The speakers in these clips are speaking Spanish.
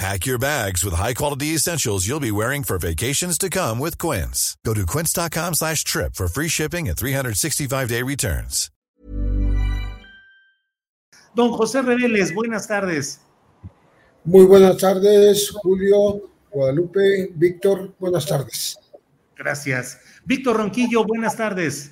Pack your bags with high-quality essentials you'll be wearing for vacations to come with Quince. Go to quince.com slash trip for free shipping and 365-day returns. Don José Reveles, buenas tardes. Muy buenas tardes, Julio, Guadalupe, Víctor, buenas tardes. Gracias. Víctor Ronquillo, buenas tardes.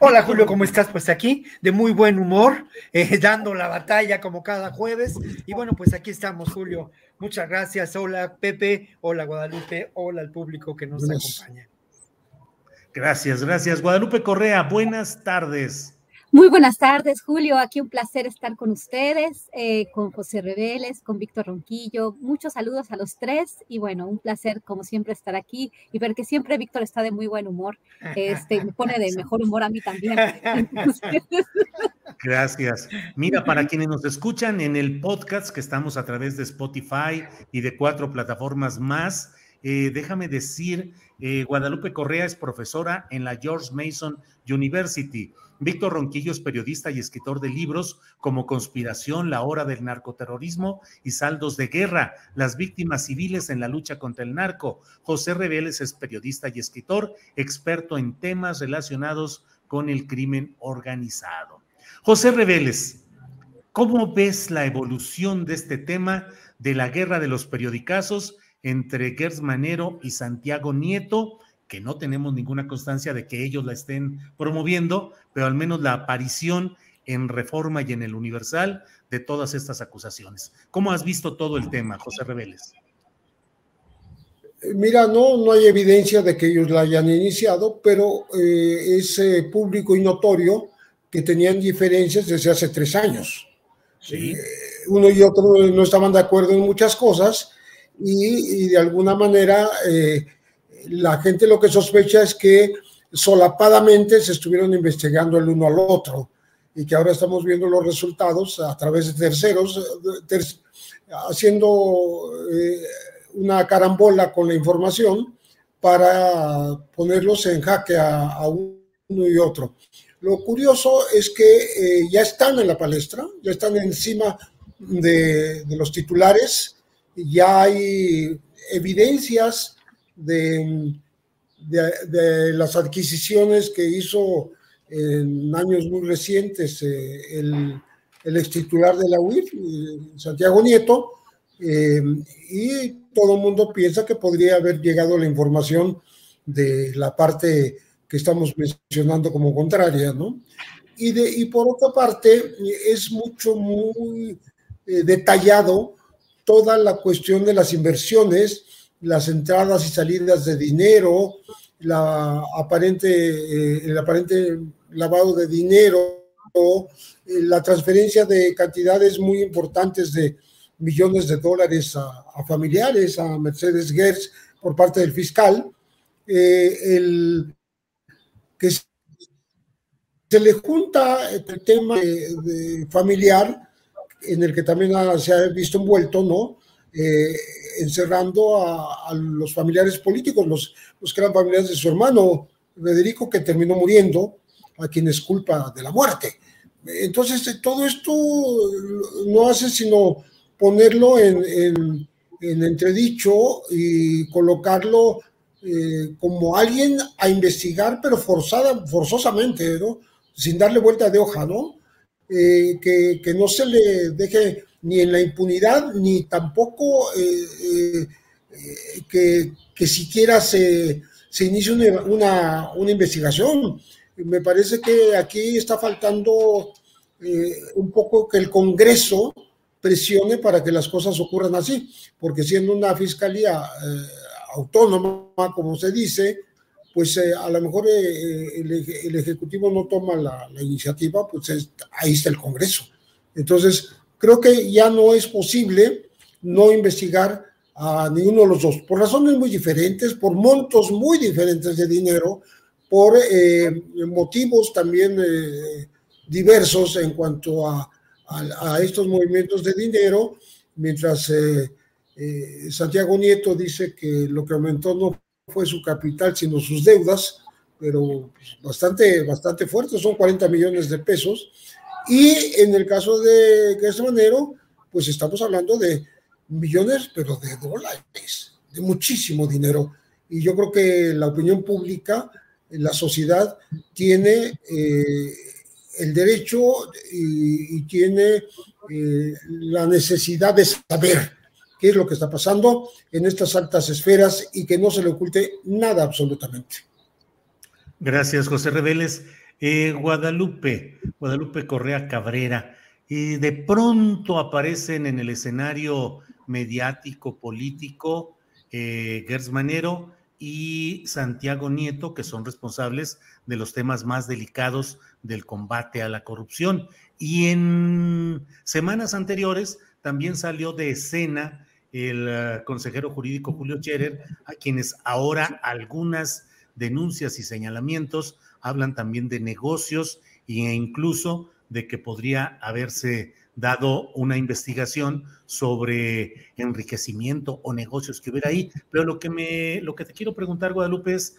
Hola Julio, ¿cómo estás? Pues aquí de muy buen humor, eh, dando la batalla como cada jueves. Y bueno, pues aquí estamos, Julio. Muchas gracias. Hola Pepe, hola Guadalupe, hola al público que nos acompaña. Gracias, gracias. Guadalupe Correa, buenas tardes. Muy buenas tardes, Julio. Aquí un placer estar con ustedes, eh, con José Reveles, con Víctor Ronquillo. Muchos saludos a los tres y bueno, un placer como siempre estar aquí y ver que siempre Víctor está de muy buen humor. Este, me pone de mejor humor a mí también. Gracias. Mira, para quienes nos escuchan en el podcast que estamos a través de Spotify y de cuatro plataformas más, eh, déjame decir, eh, Guadalupe Correa es profesora en la George Mason University. Víctor Ronquillo es periodista y escritor de libros como Conspiración, la hora del narcoterrorismo y Saldos de Guerra, las víctimas civiles en la lucha contra el narco. José Reveles es periodista y escritor, experto en temas relacionados con el crimen organizado. José Reveles, ¿cómo ves la evolución de este tema de la guerra de los periodicazos entre Gers Manero y Santiago Nieto? Que no tenemos ninguna constancia de que ellos la estén promoviendo, pero al menos la aparición en Reforma y en el Universal de todas estas acusaciones. ¿Cómo has visto todo el tema, José Reveles? Eh, mira, no, no hay evidencia de que ellos la hayan iniciado, pero eh, es eh, público y notorio que tenían diferencias desde hace tres años. Sí. uno y otro no estaban de acuerdo en muchas cosas y, y de alguna manera la gente lo que sospecha es que solapadamente se estuvieron investigando el uno al otro y que ahora estamos viendo los resultados a través de terceros, haciendo eh, una carambola con la información para ponerlos en jaque a, uno y otro. Lo curioso es que eh, ya están en la palestra, ya están encima de los titulares, ya hay evidencias de, de, las adquisiciones que hido en años muy recientes eh, el, el ex titular de la UIF, eh, Santiago Nieto, eh, y todo el mundo piensa que podría haber llegado la información de la parte que estamos mencionando como contraria, ¿no? Y, de, y por otra parte, es mucho, muy detallado toda la cuestión de las inversiones las entradas y salidas de dinero, eh, el aparente lavado de dinero, eh, la transferencia de cantidades muy importantes de millones de dólares a, familiares, a Mercedes Gers por parte del fiscal, eh, que se le junta el tema familiar, en el que también se ha visto envuelto, ¿no? Encerrando a, los familiares políticos, los, los que eran familiares de su hermano Federico, que terminó muriendo, a quien es culpa de la muerte. Entonces, todo esto no hace sino ponerlo en, entredicho y colocarlo eh, como alguien a investigar, pero forzada, forzosamente, ¿no? Sin darle vuelta de hoja, ¿no? eh, que, no se le deje ni en la impunidad, ni tampoco eh, que, que, siquiera se, se inicie una, una, investigación. Me parece que aquí está faltando un poco que el Congreso presione para que las cosas ocurran así, porque siendo una fiscalía autónoma, como se dice, pues eh, a lo mejor eh, eh, el, Ejecutivo no toma la, iniciativa, pues ahí está el Congreso. Entonces, creo que ya no es posible no investigar a ninguno de los dos, por razones muy diferentes, por montos muy diferentes de dinero, por motivos también diversos en cuanto a, a, estos movimientos de dinero, mientras Santiago Nieto dice que lo que aumentó no fue su capital, sino sus deudas, pero pues, bastante, bastante fuertes, son 40 millones de pesos. Y en el caso de Manero, pues estamos hablando de millones, pero de dólares, de muchísimo dinero. Y yo creo que la opinión pública, la sociedad, tiene eh, el derecho y, tiene eh, la necesidad de saber qué es lo que está pasando en estas altas esferas y que no se le oculte nada absolutamente. Gracias, José Reveles. Eh, Guadalupe, Guadalupe Correa Cabrera, y de pronto aparecen en el escenario mediático, político, eh, Manero y Santiago Nieto, que son responsables de los temas más delicados del combate a la corrupción. Y en semanas anteriores también salió de escena el eh, consejero jurídico Julio Scherer, a quienes ahora algunas denuncias y señalamientos hablan también de negocios e incluso de que podría haberse dado una investigación sobre enriquecimiento o negocios que hubiera ahí. Pero lo que me, lo que te quiero preguntar, Guadalupe, es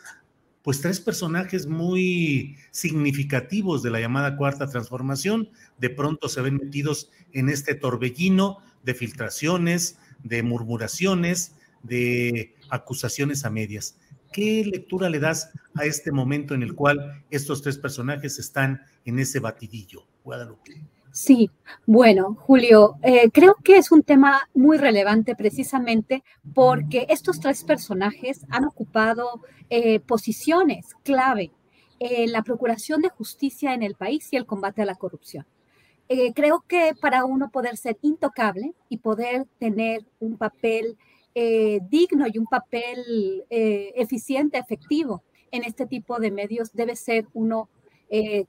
pues tres personajes muy significativos de la llamada cuarta transformación, de pronto se ven metidos en este torbellino de filtraciones, de murmuraciones, de acusaciones a medias. ¿Qué lectura le das a este momento en el cual estos tres personajes están en ese batidillo, Guadalupe? Sí, bueno, Julio, eh, creo que es un tema muy relevante precisamente porque estos tres personajes han ocupado eh, posiciones clave en la procuración de justicia en el país y el combate a la corrupción. Eh, creo que para uno poder ser intocable y poder tener un papel eh, digno y un papel eh, eficiente, efectivo en este tipo de medios, debe ser uno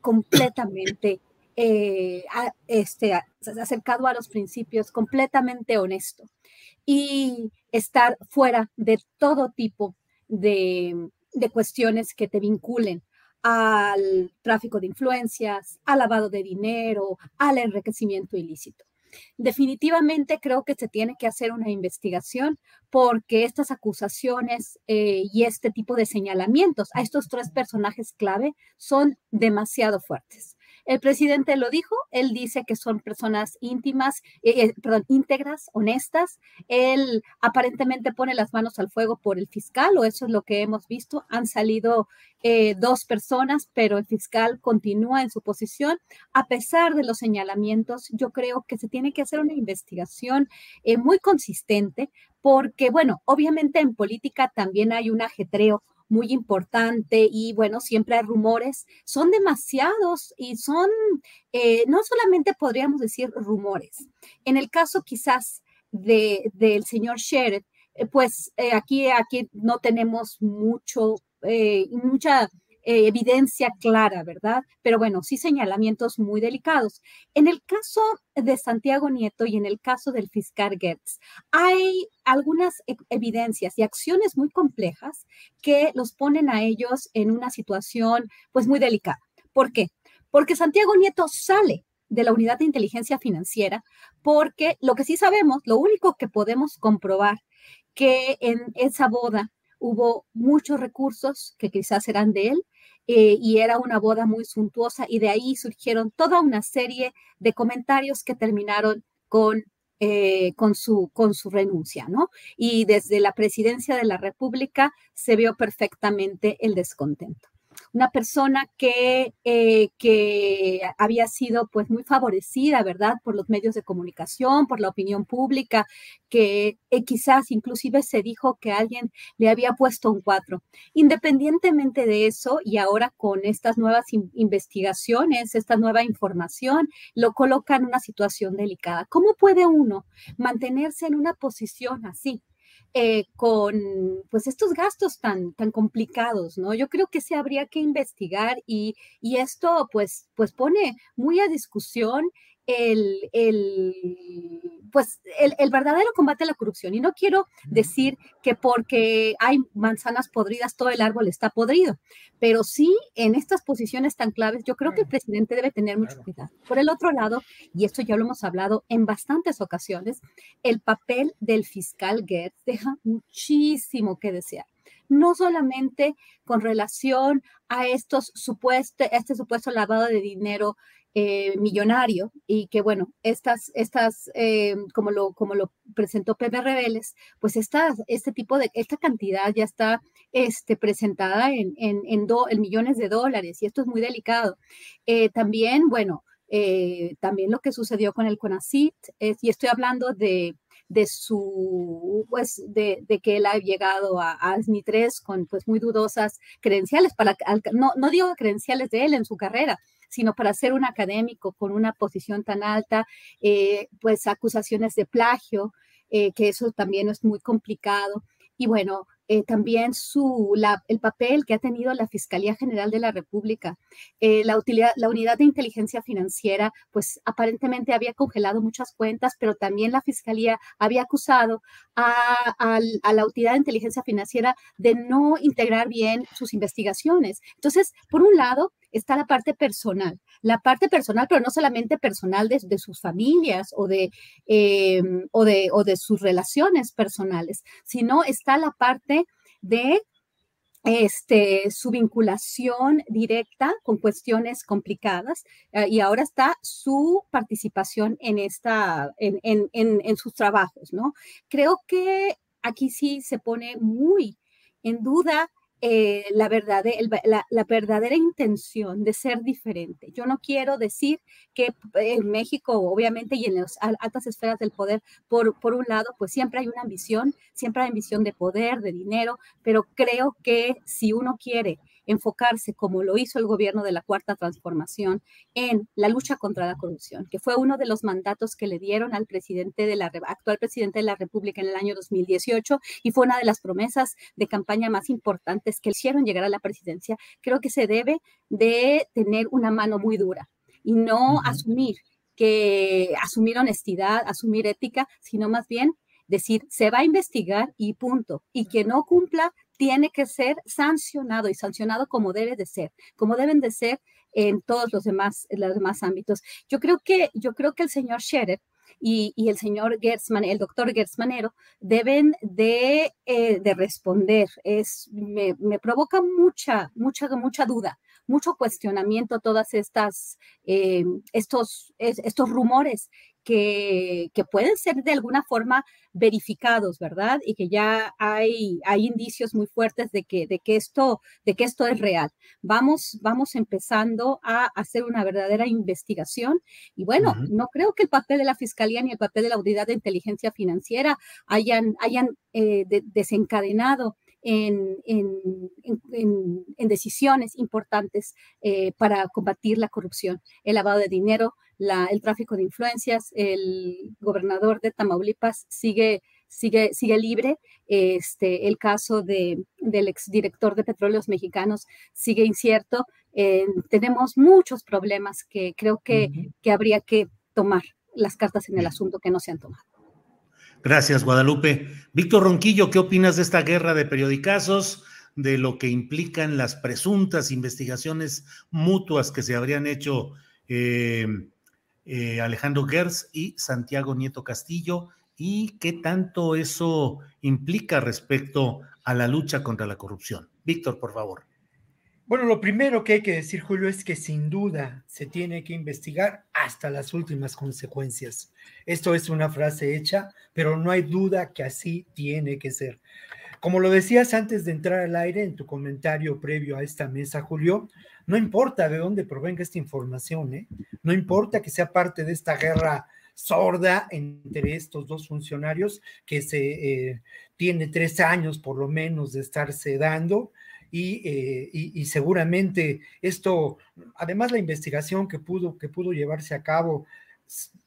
completamente este, acercado a los principios, completamente honesto y estar fuera de todo tipo de, de cuestiones que te vinculen al tráfico de influencias, al lavado de dinero, al enriquecimiento ilícito. Definitivamente creo que se tiene que hacer una investigación porque estas acusaciones eh, y este tipo de señalamientos a estos tres personajes clave son demasiado fuertes. El presidente lo dijo, él dice que son personas íntimas, eh, eh, perdón, íntegras, honestas. Él aparentemente pone las manos al fuego por el fiscal, o eso es lo que hemos visto. Han salido eh, dos personas, pero el fiscal continúa en su posición. A pesar de los señalamientos, yo creo que se tiene que hacer una investigación muy consistente, porque, bueno, obviamente en política también hay un ajetreo muy importante y bueno, siempre hay rumores, son demasiados y son, eh, no solamente podríamos decir rumores. En el caso quizás de, del señor Sheriff, eh, pues eh, aquí, aquí no tenemos mucho, mucha eh, evidencia clara, ¿verdad? Pero bueno, sí señalamientos muy delicados. En el caso de Santiago Nieto y en el caso del fiscal Gertz, hay algunas e, evidencias y acciones muy complejas que los ponen a ellos en una situación pues muy delicada. ¿Por qué? Porque Santiago Nieto sale de la unidad de inteligencia financiera porque lo que sí sabemos, lo único que podemos comprobar que en esa boda hubo muchos recursos que quizás eran de él, eh, y era una boda muy suntuosa y de ahí surgieron toda una serie de comentarios que terminaron con, eh, con, su, con su renuncia, ¿no? Y desde la presidencia de la República se vio perfectamente el descontento. Una persona que, eh, que había sido pues muy favorecida, ¿verdad? Por los medios de comunicación, por la opinión pública, que eh, quizás inclusive se dijo que alguien le había puesto un cuatro. Independientemente de eso, y ahora con estas nuevas investigaciones, esta nueva información, lo coloca en una situación delicada. ¿Cómo puede uno mantenerse en una posición así? Eh, con pues estos gastos tan, tan complicados, ¿no? Yo creo que se habría que investigar y, y esto pues, pues pone muy a discusión el, el, pues el, el, verdadero combate a la corrupción. Y no quiero decir que porque hay manzanas podridas todo el árbol está podrido, pero sí en estas posiciones tan claves yo creo que el presidente debe tener mucho cuidado. Por el otro lado, y esto ya lo hemos hablado en bastantes ocasiones, el papel del fiscal Gertz deja muchísimo que desear no solamente con relación a estos supuestos, este supuesto lavado de dinero eh, millonario y que bueno, estas, estas eh, como, lo, como lo presentó Pepe Rebeles, pues esta, este tipo de, esta cantidad ya está este, presentada en, en, en, en millones de dólares y esto es muy delicado. Eh, también, bueno, también lo que sucedió con el CONACIT, y estoy hablando de, de su, pues, de, de, que él ha llegado a, a ASNI 3 con, pues, muy dudosas credenciales, para, no, no digo credenciales de él en su carrera, sino para ser un académico con una posición tan alta, eh, pues acusaciones de plagio, eh, que eso también es muy complicado. Y bueno, eh, también su, el papel que ha tenido la Fiscalía General de la República. Eh, la, utilidad, la unidad de inteligencia financiera, pues aparentemente había congelado muchas cuentas, pero también la Fiscalía había acusado a, a, la utilidad de inteligencia financiera de no integrar bien sus investigaciones. Entonces, por un lado, está la parte personal, la parte personal, pero no solamente personal de, sus familias o de, eh, o, de, o de sus relaciones personales, sino está la parte de este, su vinculación directa con cuestiones complicadas eh, y ahora está su participación en, esta, en, en, en, en, sus trabajos, ¿no? Creo que aquí sí se pone muy en duda eh, la, verdad, la, la, verdadera intención de ser diferente. Yo no quiero decir que en México, obviamente, y en las altas esferas del poder, por, por un lado, pues siempre hay una ambición, siempre hay ambición de poder, de dinero, pero creo que si uno quiere enfocarse, como lo hizo el gobierno de la Cuarta Transformación, en la lucha contra la corrupción, que fue uno de los mandatos que le dieron al presidente de la actual presidente de la República en el año 2018 y fue una de las promesas de campaña más importantes que hicieron llegar a la presidencia. Creo que se debe de tener una mano muy dura y no asumir que asumir honestidad, asumir ética, sino más bien decir, se va a investigar y punto. Y que no cumpla tiene que ser sancionado y sancionado como debe de ser, como deben de ser en todos los demás, los demás ámbitos. Yo creo que, yo creo que el señor Scherer y, el señor Gertzman, el doctor Gertzmanero, deben de, eh, de responder. Es, me, me, provoca mucha, mucha, mucha duda, mucho cuestionamiento todas estas, eh, estos, estos rumores que, que, pueden ser de alguna forma verificados, ¿verdad? Y que ya hay, hay indicios muy fuertes de que, de, que esto, de que esto es real. Vamos, vamos empezando a hacer una verdadera investigación y bueno, uh -huh. no creo que el papel de la Fiscalía ni el papel de la Unidad de Inteligencia Financiera hayan, hayan eh, de, desencadenado en, en, en, en, decisiones importantes eh, para combatir la corrupción, el lavado de dinero, la, el tráfico de influencias. El gobernador de Tamaulipas sigue, sigue, sigue libre. Este, el caso de, del exdirector de Petróleos Mexicanos sigue incierto. Eh, tenemos muchos problemas que creo que, uh -huh. que habría que tomar las cartas en el asunto que no se han tomado. Gracias, Guadalupe. Víctor Ronquillo, ¿qué opinas de esta guerra de periodicazos, de lo que implican las presuntas investigaciones mutuas que se habrían hecho eh, eh, Alejandro Gers y Santiago Nieto Castillo? ¿Y qué tanto eso implica respecto a la lucha contra la corrupción? Víctor, por favor. Bueno, lo primero que hay que decir, Julio, es que sin duda se tiene que investigar hasta las últimas consecuencias. Esto es una frase hecha, pero no hay duda que así tiene que ser. como lo decías antes de entrar al aire en tu comentario previo a esta mesa, Julio, no importa de dónde provenga esta información, ¿eh? no importa que sea parte de esta guerra sorda entre estos dos funcionarios que se eh, tiene tres años por lo menos de estarse dando. Eh, y, seguramente esto, además la investigación que pudo, que pudo llevarse a cabo,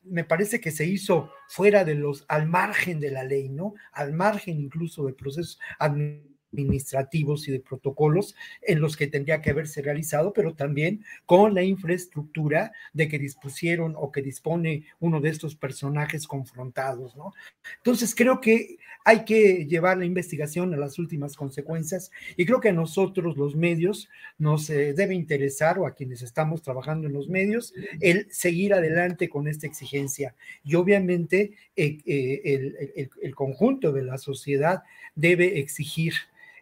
me parece que se hizo fuera de los, al margen de la ley, ¿no? Al margen incluso de procesos administrativos administrativos y de protocolos en los que tendría que haberse realizado, pero también con la infraestructura de que dispusieron o que dispone uno de estos personajes confrontados, ¿no? Entonces creo que hay que llevar la investigación a las últimas consecuencias y creo que a nosotros los medios nos eh, debe interesar o a quienes estamos trabajando en los medios el seguir adelante con esta exigencia y obviamente eh, eh, el, el conjunto de la sociedad debe exigir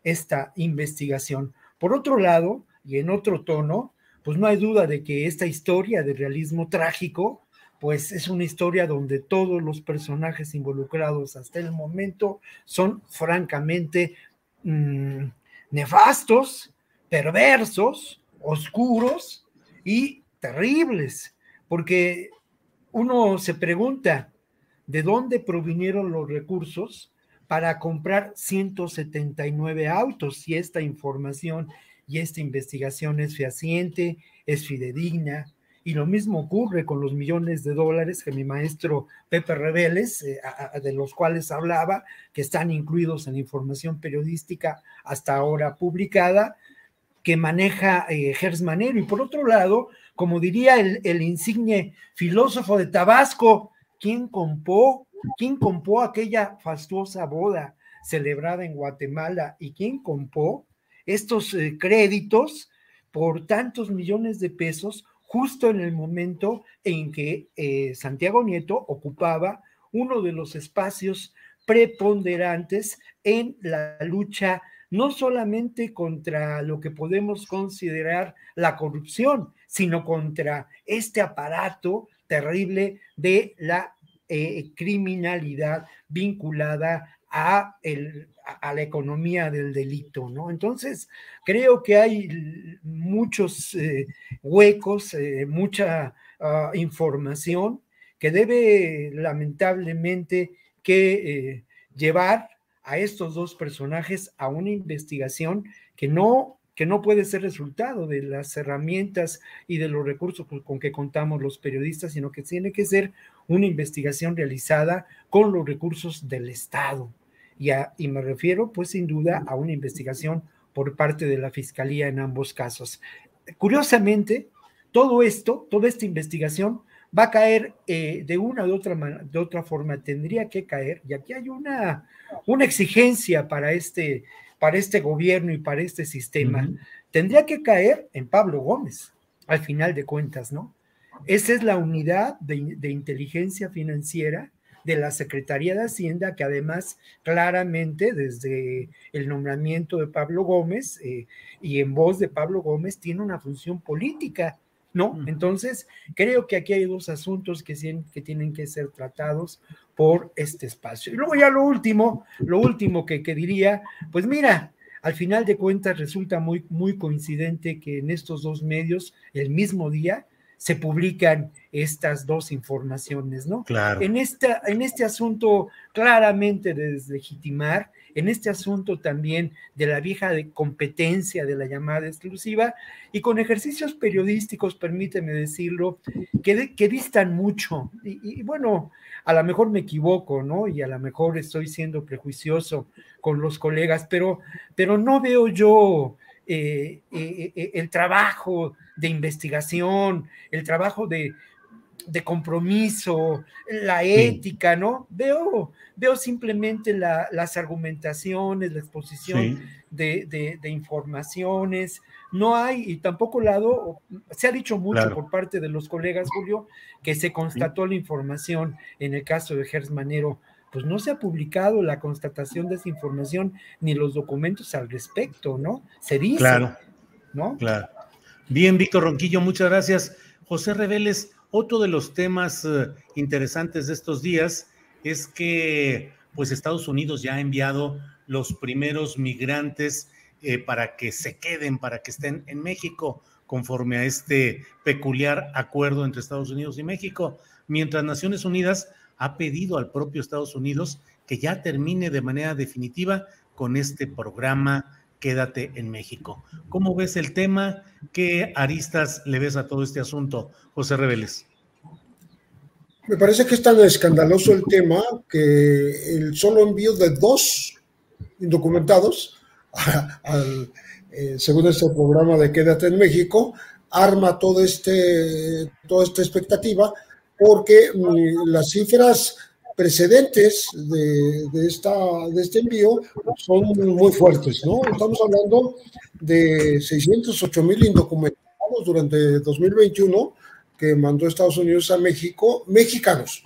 esta investigación. Por otro lado, y en otro tono, pues no hay duda de que esta historia de realismo trágico, pues es una historia donde todos los personajes involucrados hasta el momento son francamente mm, nefastos, perversos, oscuros y terribles, porque uno se pregunta de dónde provinieron los recursos para comprar 179 autos. Si esta información y esta investigación es fehaciente, es fidedigna, y lo mismo ocurre con los millones de dólares que mi maestro Pepe Reveles, eh, de los cuales hablaba, que están incluidos en la información periodística hasta ahora publicada, que maneja eh, Gers Manero. Y por otro lado, como diría el, el insigne filósofo de Tabasco, ¿quién compró ¿Quién compró aquella fastuosa boda celebrada en Guatemala y quién compró estos eh, créditos por tantos millones de pesos justo en el momento en que eh, Santiago Nieto ocupaba uno de los espacios preponderantes en la lucha no solamente contra lo que podemos considerar la corrupción, sino contra este aparato terrible de la eh, criminalidad vinculada a, el, a, la economía del delito, ¿no? Entonces, creo que hay muchos eh, huecos, eh, mucha ah, información que debe lamentablemente que llevar a estos dos personajes a una investigación que no que no puede ser resultado de las herramientas y de los recursos con que contamos los periodistas, sino que tiene que ser una investigación realizada con los recursos del Estado. Y, me refiero, pues sin duda, a una investigación por parte de la Fiscalía en ambos casos. Curiosamente, todo esto, toda esta investigación va a caer eh, de una u otra, de otra forma, tendría que caer, y aquí hay una, una exigencia para este, para este gobierno y para este sistema, tendría que caer en Pablo Gómez, al final de cuentas, ¿no? Esa es la unidad de, inteligencia financiera de la Secretaría de Hacienda, que además claramente desde el nombramiento de Pablo Gómez eh, y en voz de Pablo Gómez tiene una función política, ¿no? Entonces, creo que aquí hay dos asuntos que, que tienen que ser tratados por este espacio. Y luego ya lo último, lo último que, que diría, pues mira, al final de cuentas resulta muy, muy coincidente que en estos dos medios, el mismo día, se publican estas dos informaciones, ¿no? Claro. En, esta, en este asunto claramente de deslegitimar, en este asunto también de la vieja de competencia de la llamada exclusiva y con ejercicios periodísticos, permíteme decirlo, que, que distan mucho. Y, bueno, a lo mejor me equivoco, ¿no? Y a lo mejor estoy siendo prejuicioso con los colegas, pero, pero no veo yo eh, eh, eh, el trabajo de investigación, el trabajo de, compromiso, la ética, ¿no? Veo, veo simplemente las argumentaciones, la exposición de, informaciones. No hay, y tampoco lado, se ha dicho mucho por parte de los colegas, Julio, que se constató la información en el caso de Gers Manero pues no se ha publicado la constatación de esa información ni los documentos al respecto, ¿no? Se dice. Claro. ¿No? Claro. Bien, Víctor Ronquillo, muchas gracias. José Reveles, otro de los temas eh, interesantes de estos días es que pues Estados Unidos ya ha enviado los primeros migrantes eh, para que se queden, para que estén en México, conforme a este peculiar acuerdo entre Estados Unidos y México, mientras Naciones Unidas ha pedido al propio Estados Unidos que ya termine de manera definitiva con este programa Quédate en México. ¿Cómo ves el tema? ¿Qué aristas le ves a todo este asunto, José Reveles? Me parece que es tan escandaloso el tema que el solo envío de dos indocumentados, al, eh, según este programa de Quédate en México, arma todo este, toda esta expectativa porque mm, las cifras precedentes de, esta, de este envío son muy fuertes, ¿no? Estamos hablando de 608 mil indocumentados durante 2021 que mandó Estados Unidos a México, mexicanos,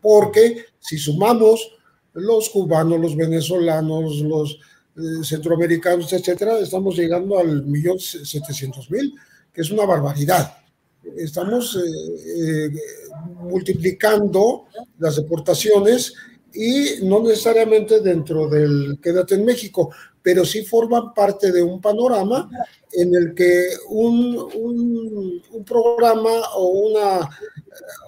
porque si sumamos los cubanos, los venezolanos, los eh, centroamericanos, etcétera, estamos llegando al millón setecientos mil, que es una barbaridad estamos eh, eh, multiplicando las deportaciones y no necesariamente dentro del Quédate en México, pero sí forman parte de un panorama en el que un, un, programa o una,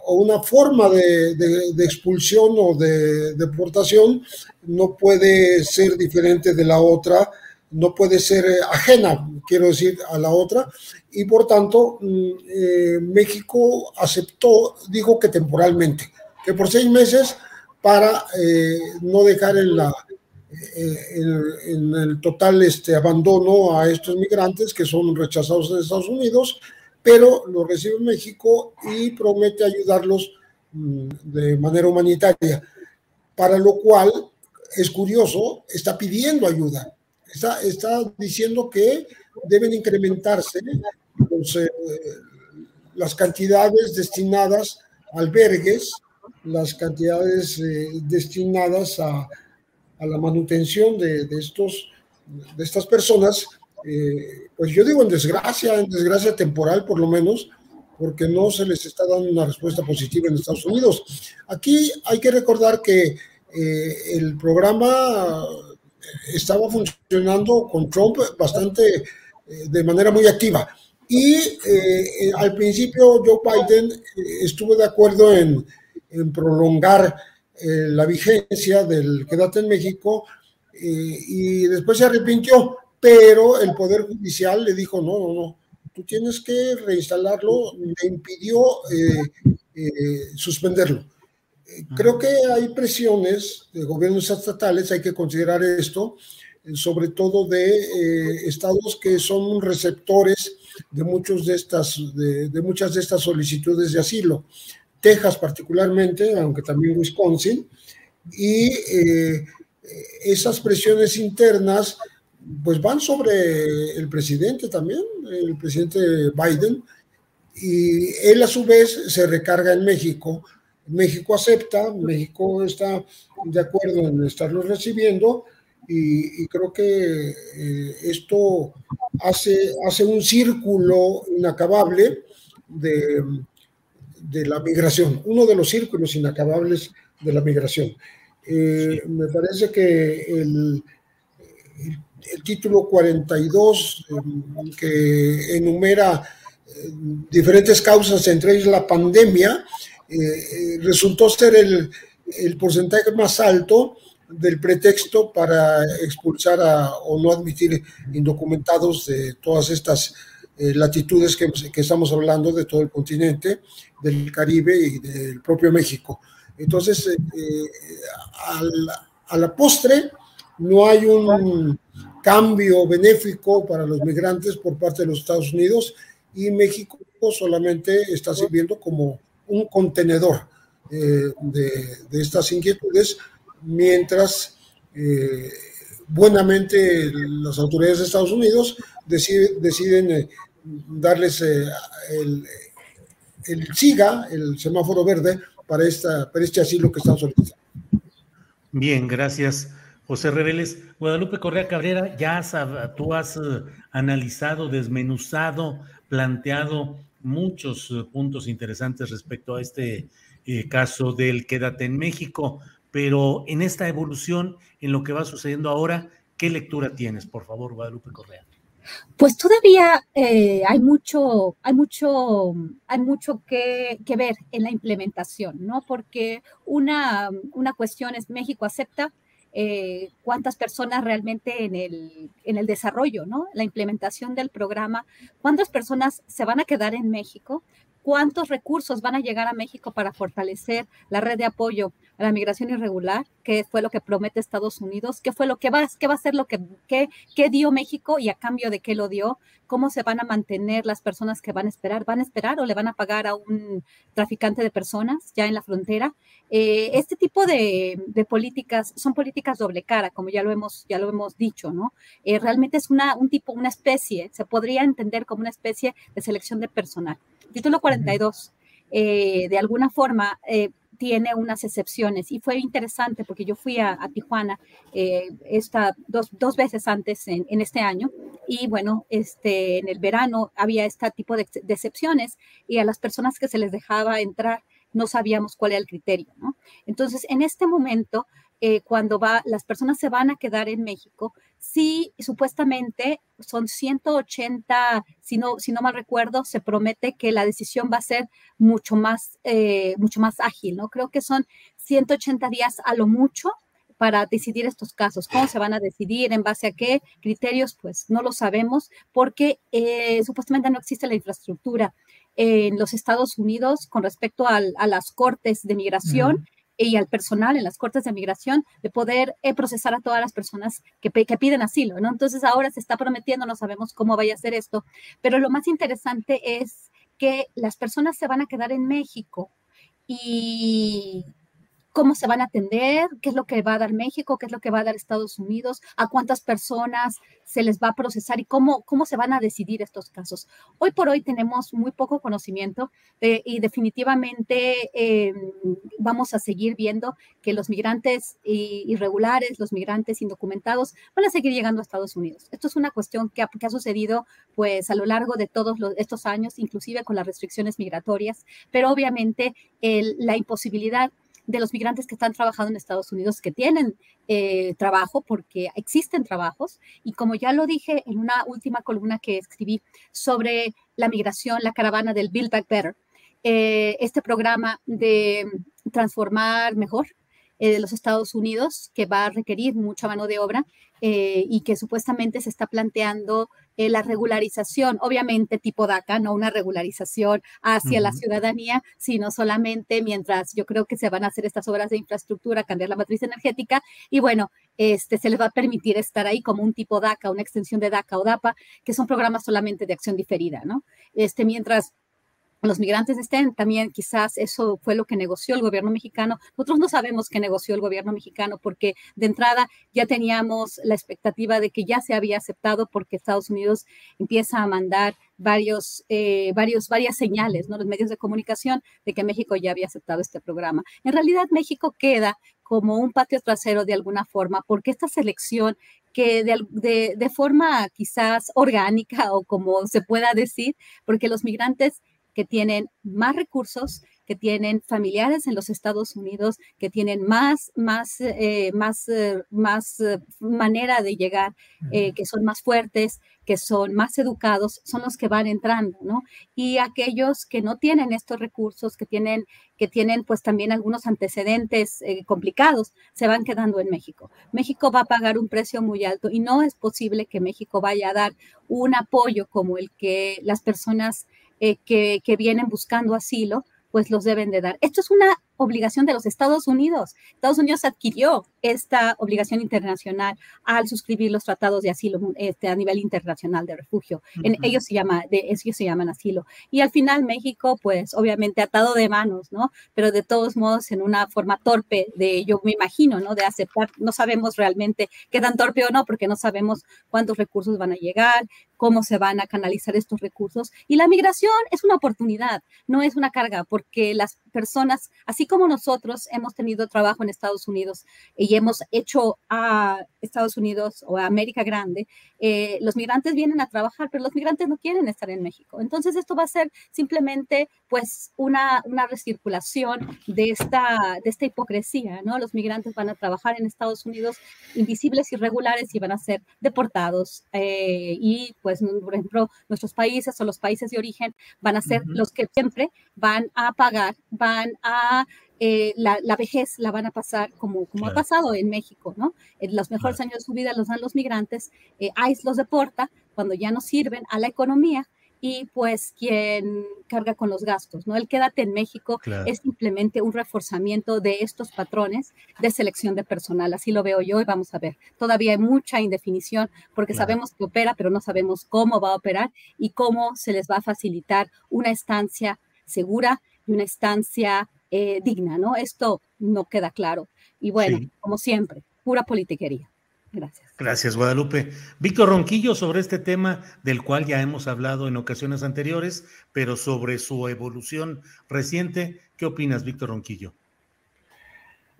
o una forma de, de, expulsión o de deportación no puede ser diferente de la otra, no puede ser ajena, quiero decir, a la otra, y por tanto mm, eh, México aceptó, dijo que temporalmente, que por seis meses para eh, no dejar en, la, eh, en, el total este, abandono a estos migrantes que son rechazados en Estados Unidos, pero lo recibe México y promete ayudarlos mm, de manera humanitaria, para lo cual es curioso, está pidiendo ayuda, está, está diciendo que deben incrementarse eh, las cantidades destinadas a albergues, las cantidades eh, destinadas a, a, la manutención de, de, estos, de estas personas, eh, pues yo digo en desgracia, en desgracia temporal por lo menos, porque no se les está dando una respuesta positiva en Estados Unidos. Aquí hay que recordar que el programa estaba funcionando con Trump bastante de manera muy activa. Y eh, eh, al principio Joe Biden eh, estuvo de acuerdo en, prolongar la vigencia del Quédate en México y después se arrepintió, pero el Poder Judicial le dijo, no, no, no, tú tienes que reinstalarlo, le impidió suspenderlo. Creo que hay presiones de gobiernos estatales, hay que considerar esto, sobre todo de estados que son receptores de, muchos de, estas, de, muchas de estas solicitudes de asilo. Texas particularmente, aunque también Wisconsin, y eh, esas presiones internas pues van sobre el presidente también, el presidente Biden, y él a su vez se recarga en México. México acepta, México está de acuerdo en estarlos recibiendo, y, creo que eh, esto hace, hace un círculo inacabable de, de, la migración, uno de los círculos inacabables de la migración. Eh, me parece que el, el, título 42, eh, que enumera diferentes causas, entre ellas la pandemia, resultó ser el, el porcentaje más alto del pretexto para expulsar a, o no admitir indocumentados de todas estas eh, latitudes que, estamos hablando, de todo el continente, del Caribe y del propio México. Entonces, eh, eh, a la postre, no hay un cambio benéfico para los migrantes por parte de los Estados Unidos y México solamente está sirviendo como un contenedor de, de, estas inquietudes mientras eh, buenamente las autoridades de Estados Unidos deciden eh, darles eh, el, el, SIGA, el semáforo verde, para, esta, para este asilo que están solicitando. Bien, gracias. José Reveles, Guadalupe Correa Cabrera, ya tú has analizado, desmenuzado, planteado muchos puntos interesantes respecto a este caso del Quédate en México pero en esta evolución, en lo que va sucediendo ahora, ¿qué lectura tienes, por favor, Guadalupe Correa? Pues todavía eh, hay mucho, hay mucho, hay mucho que, ver en la implementación, ¿no? Porque una, una cuestión es México acepta eh, cuántas personas realmente en el, en el desarrollo, ¿no? La implementación del programa, cuántas personas se van a quedar en México, cuántos recursos van a llegar a México para fortalecer la red de apoyo a la migración irregular, qué fue lo que promete Estados Unidos, qué fue lo que va, qué va a ser lo que qué, dio México y a cambio de qué lo dio, cómo se van a mantener las personas que van a esperar, van a esperar o le van a pagar a un traficante de personas ya en la frontera. Eh, este tipo de, de, políticas son políticas doble cara, como ya lo hemos, ya lo hemos dicho, ¿no? Eh, realmente es una, un tipo, una especie, se podría entender como una especie de selección de personal. Título 42, eh, de alguna forma, eh, tiene unas excepciones. Y fue interesante porque yo fui a, Tijuana eh, esta, dos, dos, veces antes en, en, este año. Y bueno, este, en el verano había este tipo de, de, excepciones y a las personas que se les dejaba entrar no sabíamos cuál era el criterio, ¿no? Entonces, en este momento, eh, cuando va, las personas se van a quedar en México, sí, supuestamente son 180, si no, si no mal recuerdo, se promete que la decisión va a ser mucho más, eh, mucho más ágil, ¿no? Creo que son 180 días a lo mucho para decidir estos casos. ¿Cómo se van a decidir? ¿En base a qué criterios? Pues no lo sabemos porque eh, supuestamente no existe la infraestructura en los Estados Unidos con respecto a las cortes de migración y al personal en las cortes de migración de poder eh, procesar a todas las personas que, que, piden asilo, ¿no? Entonces ahora se está prometiendo, no sabemos cómo vaya a ser esto, pero lo más interesante es que las personas se van a quedar en México y cómo se van a atender, qué es lo que va a dar México, qué es lo que va a dar Estados Unidos, a cuántas personas se les va a procesar y cómo, cómo se van a decidir estos casos. Hoy por hoy tenemos muy poco conocimiento y definitivamente eh, vamos a seguir viendo que los migrantes irregulares, los migrantes indocumentados van a seguir llegando a Estados Unidos. Esto es una cuestión que ha, que ha sucedido pues a lo largo de todos estos años, inclusive con las restricciones migratorias, pero obviamente la imposibilidad de los migrantes que están trabajando en Estados Unidos, que tienen eh, trabajo, porque existen trabajos. Y como ya lo dije en una última columna que escribí sobre la migración, la caravana del Build Back Better, eh, este programa de transformar mejor eh, de los Estados Unidos, que va a requerir mucha mano de obra y que supuestamente se está planteando eh, la regularización, obviamente tipo DACA, no una regularización hacia la ciudadanía, sino solamente mientras yo creo que se van a hacer estas obras de infraestructura, cambiar la matriz energética y bueno, este, se les va a permitir estar ahí como un tipo DACA, una extensión de DACA o DAPA, que son programas solamente de acción diferida, ¿no? Este, mientras los migrantes estén, también quizás eso fue lo que negoció el gobierno mexicano. Nosotros no sabemos qué negoció el gobierno mexicano porque de entrada ya teníamos la expectativa de que ya se había aceptado porque Estados Unidos empieza a mandar varios, eh, varios, varias señales, ¿no? Los medios de comunicación de que México ya había aceptado este programa. En realidad México queda como un patio trasero de alguna forma porque esta selección que de, de, de forma quizás orgánica o como se pueda decir, porque los migrantes que tienen más recursos, que tienen familiares en los Estados Unidos, que tienen más, más, eh, más, eh, más eh, manera de llegar, que son más fuertes, que son más educados, son los que van entrando, ¿no? Y aquellos que no tienen estos recursos, que tienen, que tienen pues también algunos antecedentes complicados, se van quedando en México. México va a pagar un precio muy alto y no es posible que México vaya a dar un apoyo como el que las personas eh, que, que, vienen buscando asilo, pues los deben de dar. Esto es una obligación de los Estados Unidos. Estados Unidos adquirió esta obligación internacional al suscribir los tratados de asilo este, a nivel internacional de refugio. en, ellos, se llama, de, ellos se llaman asilo. Y al final México, pues obviamente atado de manos, ¿no? Pero de todos modos en una forma torpe de, yo me imagino, ¿no? De aceptar, no sabemos realmente qué tan torpe o no, porque no sabemos cuántos recursos van a llegar, cómo se van a canalizar estos recursos. Y la migración es una oportunidad, no es una carga, porque las personas, así como nosotros hemos tenido trabajo en Estados Unidos y hemos hecho a Estados Unidos o a América Grande, eh, los migrantes vienen a trabajar, pero los migrantes no quieren estar en México. Entonces esto va a ser simplemente pues una, una recirculación de esta, de esta hipocresía, ¿no? Los migrantes van a trabajar en Estados Unidos invisibles, irregulares y van a ser deportados. Eh, y pues, por ejemplo, nuestros países o los países de origen van a ser los que siempre van a pagar, van a eh, la, vejez la van a pasar como, como ha pasado en México, ¿no? En los mejores años de su vida los dan los migrantes, eh, ICE los deporta cuando ya no sirven a la economía y pues quien carga con los gastos, ¿no? El quédate en México es simplemente un reforzamiento de estos patrones de selección de personal, así lo veo yo y vamos a ver. Todavía hay mucha indefinición porque sabemos que opera, pero no sabemos cómo va a operar y cómo se les va a facilitar una estancia segura y una estancia eh, digna, ¿no? Esto no queda claro. Y bueno, como siempre, pura politiquería. Gracias. Gracias, Guadalupe. Víctor Ronquillo, sobre este tema del cual ya hemos hablado en ocasiones anteriores, pero sobre su evolución reciente, ¿qué opinas, Víctor Ronquillo?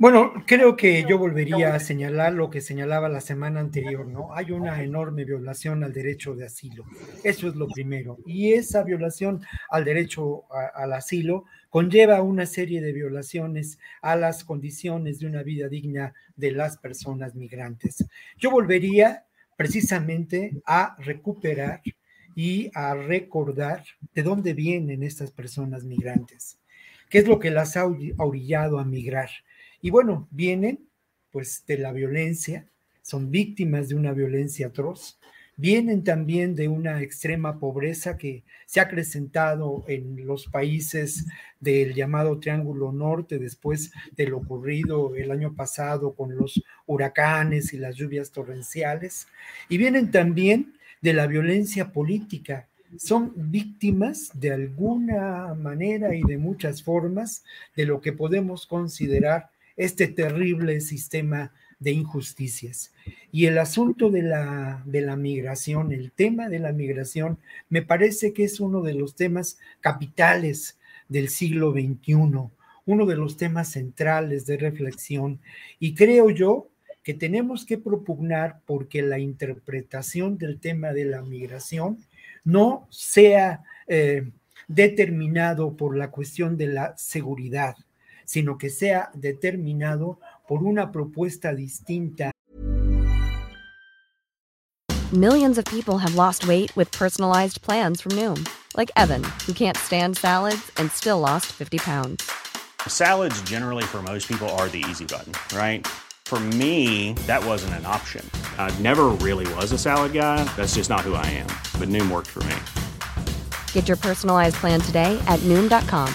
Bueno, creo que yo volvería a señalar lo que señalaba la semana anterior, ¿no? Hay una enorme violación al derecho de asilo. Eso es lo primero. Y esa violación al derecho al asilo conlleva una serie de violaciones a las condiciones de una vida digna de las personas migrantes. Yo volvería precisamente a recuperar y a recordar de dónde vienen estas personas migrantes, qué es lo que las ha orillado a migrar y bueno, vienen pues de la violencia, son víctimas de una violencia atroz, vienen también de una extrema pobreza que se ha acrecentado en los países del llamado Triángulo Norte después de lo ocurrido el año pasado con los huracanes y las lluvias torrenciales, y vienen también de la violencia política. Son víctimas de alguna manera y de muchas formas de lo que podemos considerar este terrible sistema de injusticias. Y el asunto de la, de la migración, el tema de la migración, me parece que es uno de los temas capitales del siglo XXI, uno de los temas centrales de reflexión. Y creo yo que tenemos que propugnar porque la interpretación del tema de la migración no sea eh, determinado por la cuestión de la seguridad, sino que sea determinado por una propuesta distinta. Millions of people have lost weight with personalized plans from Noom, like Evan, who can't stand salads and still lost 50 pounds. Salads generally for most people are the easy button, right? For me, that wasn't an option. I never really was a salad guy. That's just not who I am. But Noom worked for me. Get your personalized plan today at Noom.com.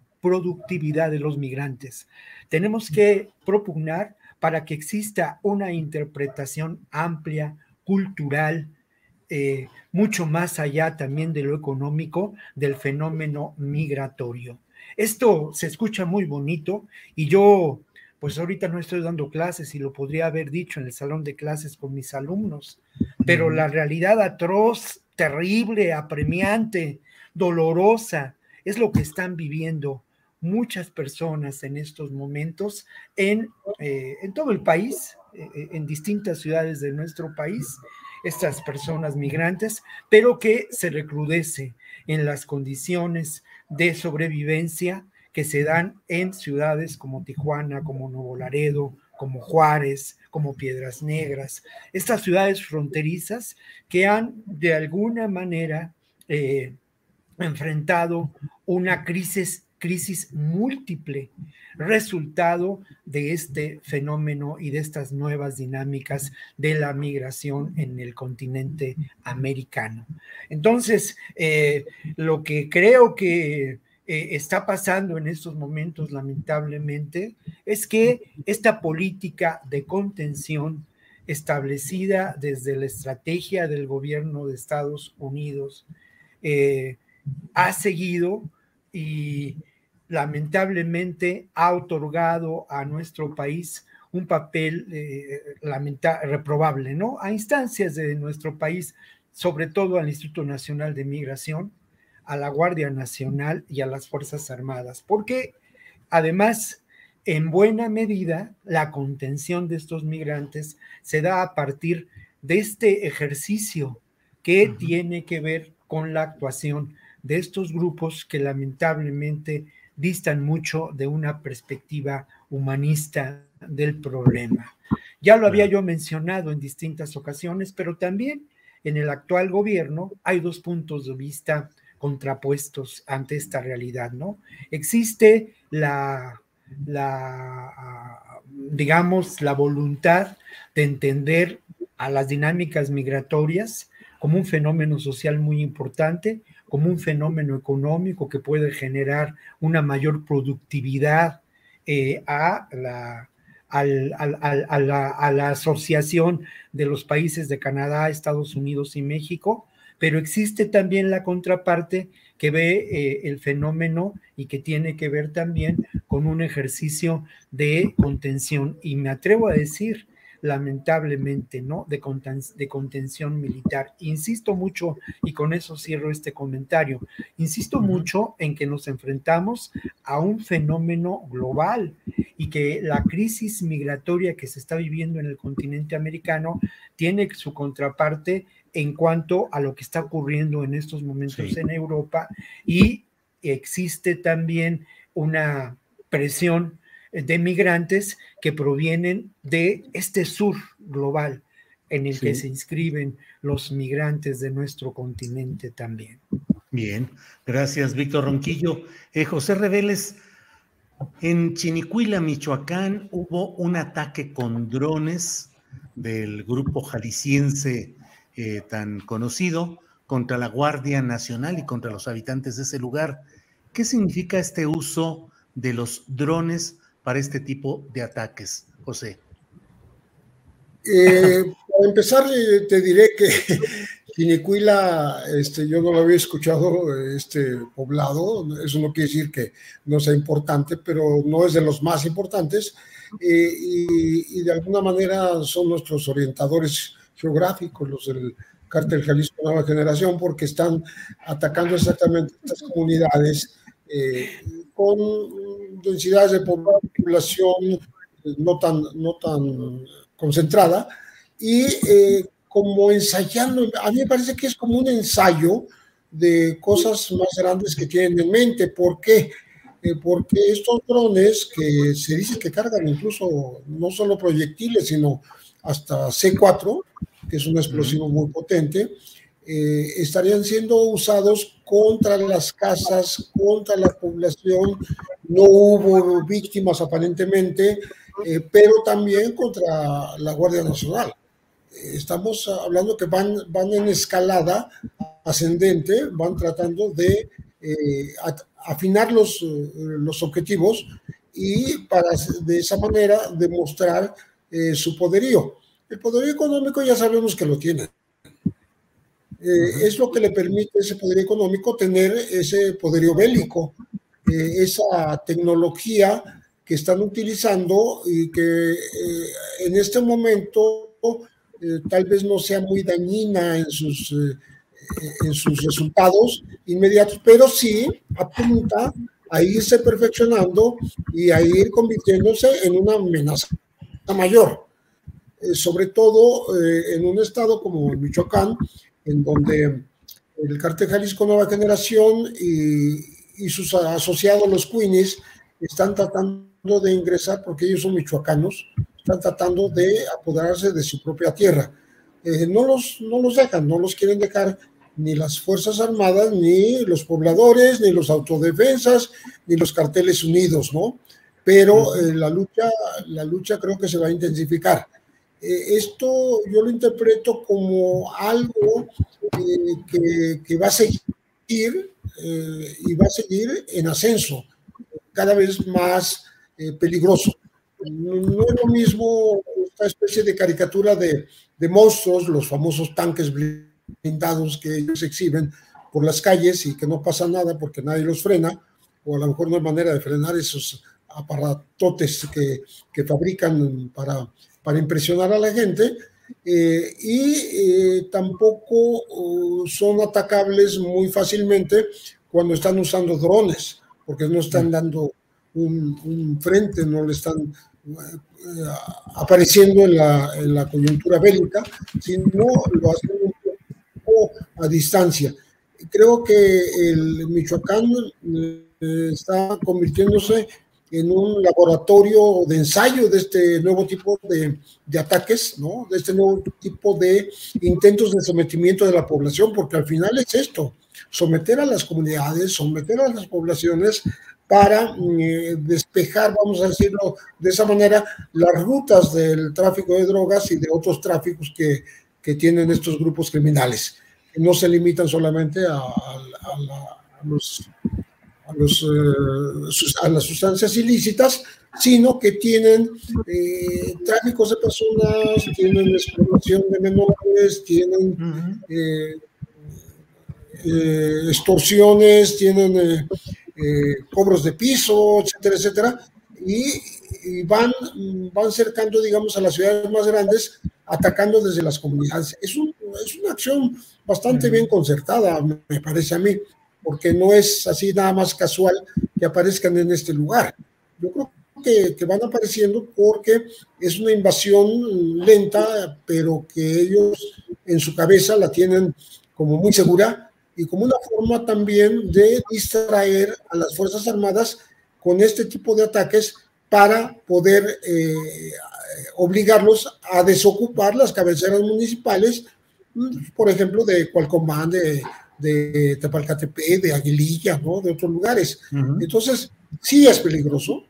productividad de los migrantes. Tenemos que propugnar para que exista una interpretación amplia, cultural, eh, mucho más allá también de lo económico del fenómeno migratorio. Esto se escucha muy bonito y yo, pues ahorita no estoy dando clases y lo podría haber dicho en el salón de clases con mis alumnos, pero la realidad atroz, terrible, apremiante, dolorosa, es lo que están viviendo muchas personas en estos momentos en, eh, en todo el país, eh, eh, en distintas ciudades de nuestro país, estas personas migrantes, pero que se recrudece en las condiciones de sobrevivencia que se dan en ciudades como Tijuana, como Nuevo Laredo, como Juárez, como Piedras Negras, estas ciudades fronterizas que han de alguna manera enfrentado una crisis crisis múltiple, resultado de este fenómeno y de estas nuevas dinámicas de la migración en el continente americano. Entonces, eh, lo que creo que eh, está pasando en estos momentos, lamentablemente, es que esta política de contención establecida desde la estrategia del gobierno de Estados Unidos eh, ha seguido y lamentablemente ha otorgado a nuestro país un papel eh, reprobable, ¿no? A instancias de nuestro país, sobre todo al Instituto Nacional de Migración, a la Guardia Nacional y a las Fuerzas Armadas, porque además, en buena medida, la contención de estos migrantes se da a partir de este ejercicio que tiene que ver con la actuación de estos grupos que lamentablemente distan mucho de una perspectiva humanista del problema. Ya lo había yo mencionado en distintas ocasiones, pero también en el actual gobierno hay dos puntos de vista contrapuestos ante esta realidad, ¿no? Existe la, la digamos, la voluntad de entender a las dinámicas migratorias como un fenómeno social muy importante, como un fenómeno económico que puede generar una mayor productividad eh, a, la, a, la, asociación de los países de Canadá, Estados Unidos y México, pero existe también la contraparte que ve eh, el fenómeno y que tiene que ver también con un ejercicio de contención. Y me atrevo a decir lamentablemente, ¿no? De, de contención militar. Insisto mucho, y con eso cierro este comentario, insisto mucho en que nos enfrentamos a un fenómeno global y que la crisis migratoria que se está viviendo en el continente americano tiene su contraparte en cuanto a lo que está ocurriendo en estos momentos en Europa y existe también una presión de migrantes que provienen de este sur global en el que se inscriben los migrantes de nuestro continente también. Bien, gracias Víctor Ronquillo. Eh, José Reveles, en Chinicuila, Michoacán, hubo un ataque con drones del grupo jalisciense eh, tan conocido contra la Guardia Nacional y contra los habitantes de ese lugar. ¿Qué significa este uso de los drones para este tipo de ataques, José? Eh, para empezar, eh, te diré que Quinicuila, este, yo no lo había escuchado, este poblado, eso no quiere decir que no sea importante, pero no es de los más importantes, eh, y, de alguna manera son nuestros orientadores geográficos, los del cártel Jalisco Nueva Generación, porque están atacando exactamente estas comunidades con densidades de población no tan, no tan concentrada y eh, como ensayando, a mí me parece que es como un ensayo de cosas más grandes que tienen en mente. ¿Por qué? Eh, porque estos drones que se dice que cargan incluso no solo proyectiles, sino hasta C4, que es un explosivo muy potente, eh, estarían siendo usados contra las casas, contra la población. No hubo víctimas aparentemente, eh, pero también contra la Guardia Nacional. Eh, estamos hablando que van, en escalada ascendente, van tratando de afinar los, los objetivos y para de esa manera demostrar su poderío. El poderío económico ya sabemos que lo tienen eh, es lo que le permite ese poder económico tener ese poderío bélico, eh, esa tecnología que están utilizando y que eh, en este momento tal vez no sea muy dañina en sus, en sus resultados inmediatos, pero sí apunta a irse perfeccionando y a ir convirtiéndose en una amenaza mayor. sobre todo en un estado como Michoacán, en donde el cartel Jalisco Nueva Generación y, sus asociados los Queenies están tratando de ingresar, porque ellos son michoacanos, están tratando de apoderarse de su propia tierra. Eh, no, los, no los dejan, no los quieren dejar ni las Fuerzas Armadas, ni los pobladores, ni los autodefensas, ni los carteles unidos, ¿no? Pero eh, la, lucha, la lucha creo que se va a intensificar. Eh, esto yo lo interpreto como algo que, que, va a seguir y va a seguir en ascenso, cada vez más peligroso. No, es lo mismo esta especie de caricatura de, monstruos, los famosos tanques blindados que ellos exhiben por las calles y que no pasa nada porque nadie los frena, o a lo mejor no hay manera de frenar esos aparatotes que fabrican para, para impresionar a la gente, eh, y eh, tampoco uh, son atacables muy fácilmente cuando están usando drones, porque no están mm. dando un, un frente, no le están eh, apareciendo en la, en la, coyuntura bélica, sino lo hacen un poco a distancia. Creo que el Michoacán eh, está convirtiéndose en un laboratorio de ensayo de este nuevo tipo de, de, ataques, ¿no? de este nuevo tipo de intentos de sometimiento de la población, porque al final es esto, someter a las comunidades, someter a las poblaciones para eh, despejar, vamos a decirlo de esa manera, las rutas del tráfico de drogas y de otros tráficos que, que tienen estos grupos criminales. No se limitan solamente a, a, los, los, eh, a, las sustancias ilícitas, sino que tienen eh, tráficos de personas, tienen explotación de menores, tienen extorsiones, tienen eh, cobros de piso, etcétera, etcétera, y, van, van cercando, digamos, a las ciudades más grandes, atacando desde las comunidades. Es, es una acción bastante bien concertada, me parece a mí, porque no es así nada más casual que aparezcan en este lugar. Yo creo que, que, van apareciendo porque es una invasión lenta, pero que ellos en su cabeza la tienen como muy segura y como una forma también de distraer a las Fuerzas Armadas con este tipo de ataques para poder eh, obligarlos a desocupar las cabeceras municipales, por ejemplo, de Cualcomán, de, de Tepalcatepec, de Aguililla, ¿no? de otros lugares. Entonces, sí es peligroso,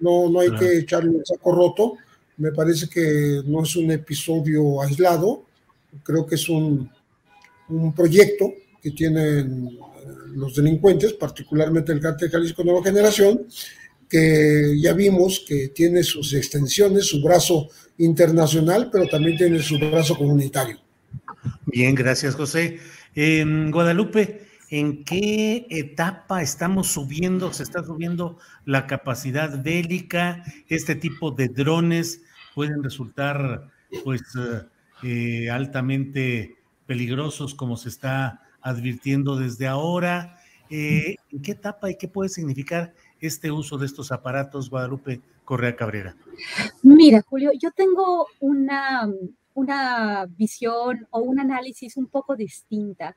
no, no hay que echarle un saco roto, me parece que no es un episodio aislado, creo que es un, un proyecto que tienen eh, los delincuentes, particularmente el cártel Jalisco Nueva Generación, que ya vimos que tiene sus extensiones, su brazo internacional, pero también tiene su brazo comunitario. Bien, gracias José. En Guadalupe, ¿en qué etapa estamos subiendo, se está subiendo la capacidad bélica? Este tipo de drones pueden resultar pues eh, eh, altamente peligrosos como se está advirtiendo desde ahora. Eh, ¿En qué etapa y qué puede significar este uso de estos aparatos, Guadalupe Correa Cabrera? Mira, Julio, yo tengo una, una visión o un análisis un poco distinta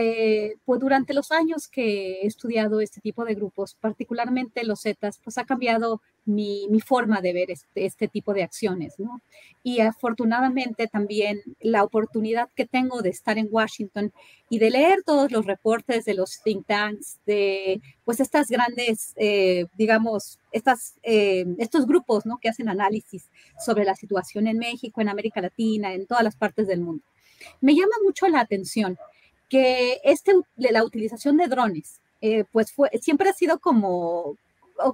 eh, pues durante los años que he estudiado este tipo de grupos, particularmente los Zetas, pues ha cambiado mi, mi forma de ver este, este, tipo de acciones, ¿no? Y afortunadamente también la oportunidad que tengo de estar en Washington y de leer todos los reportes de los think tanks, de pues estas grandes, eh, digamos, estas, eh, estos grupos, ¿no? Que hacen análisis sobre la situación en México, en América Latina, en todas las partes del mundo. Me llama mucho la atención que este, la utilización de drones, eh, pues fue, siempre ha sido como,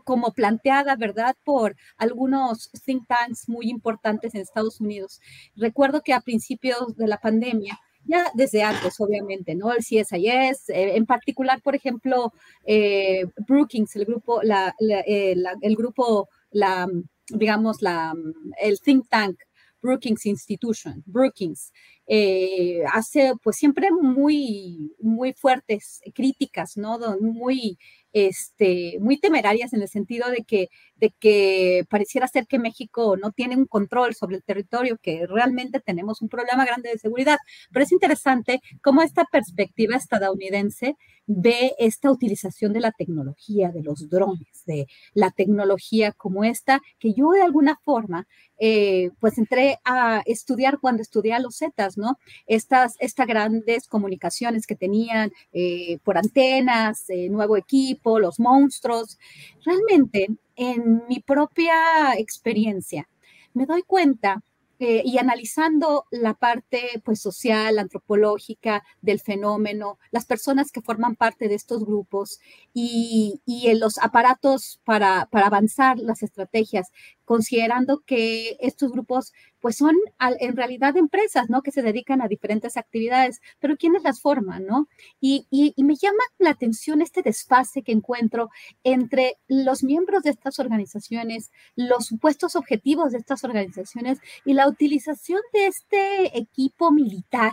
como planteada, ¿verdad?, por algunos think tanks muy importantes en Estados Unidos. Recuerdo que a principios de la pandemia, ya desde antes, obviamente, ¿no? El CSIS, eh, en particular, por ejemplo, eh, Brookings, el grupo, la, el grupo, la, digamos, la, el think tank Brookings Institution, Brookings, eh, hace pues siempre muy, muy fuertes críticas, ¿no? Muy este, muy temerarias en el sentido de que, de que pareciera ser que México no tiene un control sobre el territorio, que realmente tenemos un problema grande de seguridad. Pero es interesante cómo esta perspectiva estadounidense ve esta utilización de la tecnología, de los drones, de la tecnología como esta, que yo de alguna forma, eh, pues entré a estudiar cuando estudié a los Zetas, ¿no? Estas, estas grandes comunicaciones que tenían eh, por antenas, eh, nuevo equipo, los monstruos. Realmente, en mi propia experiencia, me doy cuenta y analizando la parte pues, social, antropológica del fenómeno, las personas que forman parte de estos grupos y, y en los aparatos para, para avanzar las estrategias considerando que estos grupos pues son en realidad empresas, ¿no? Que se dedican a diferentes actividades, pero ¿quiénes las forman, no? Y, me llama la atención este desfase que encuentro entre los miembros de estas organizaciones, los supuestos objetivos de estas organizaciones y la utilización de este equipo militar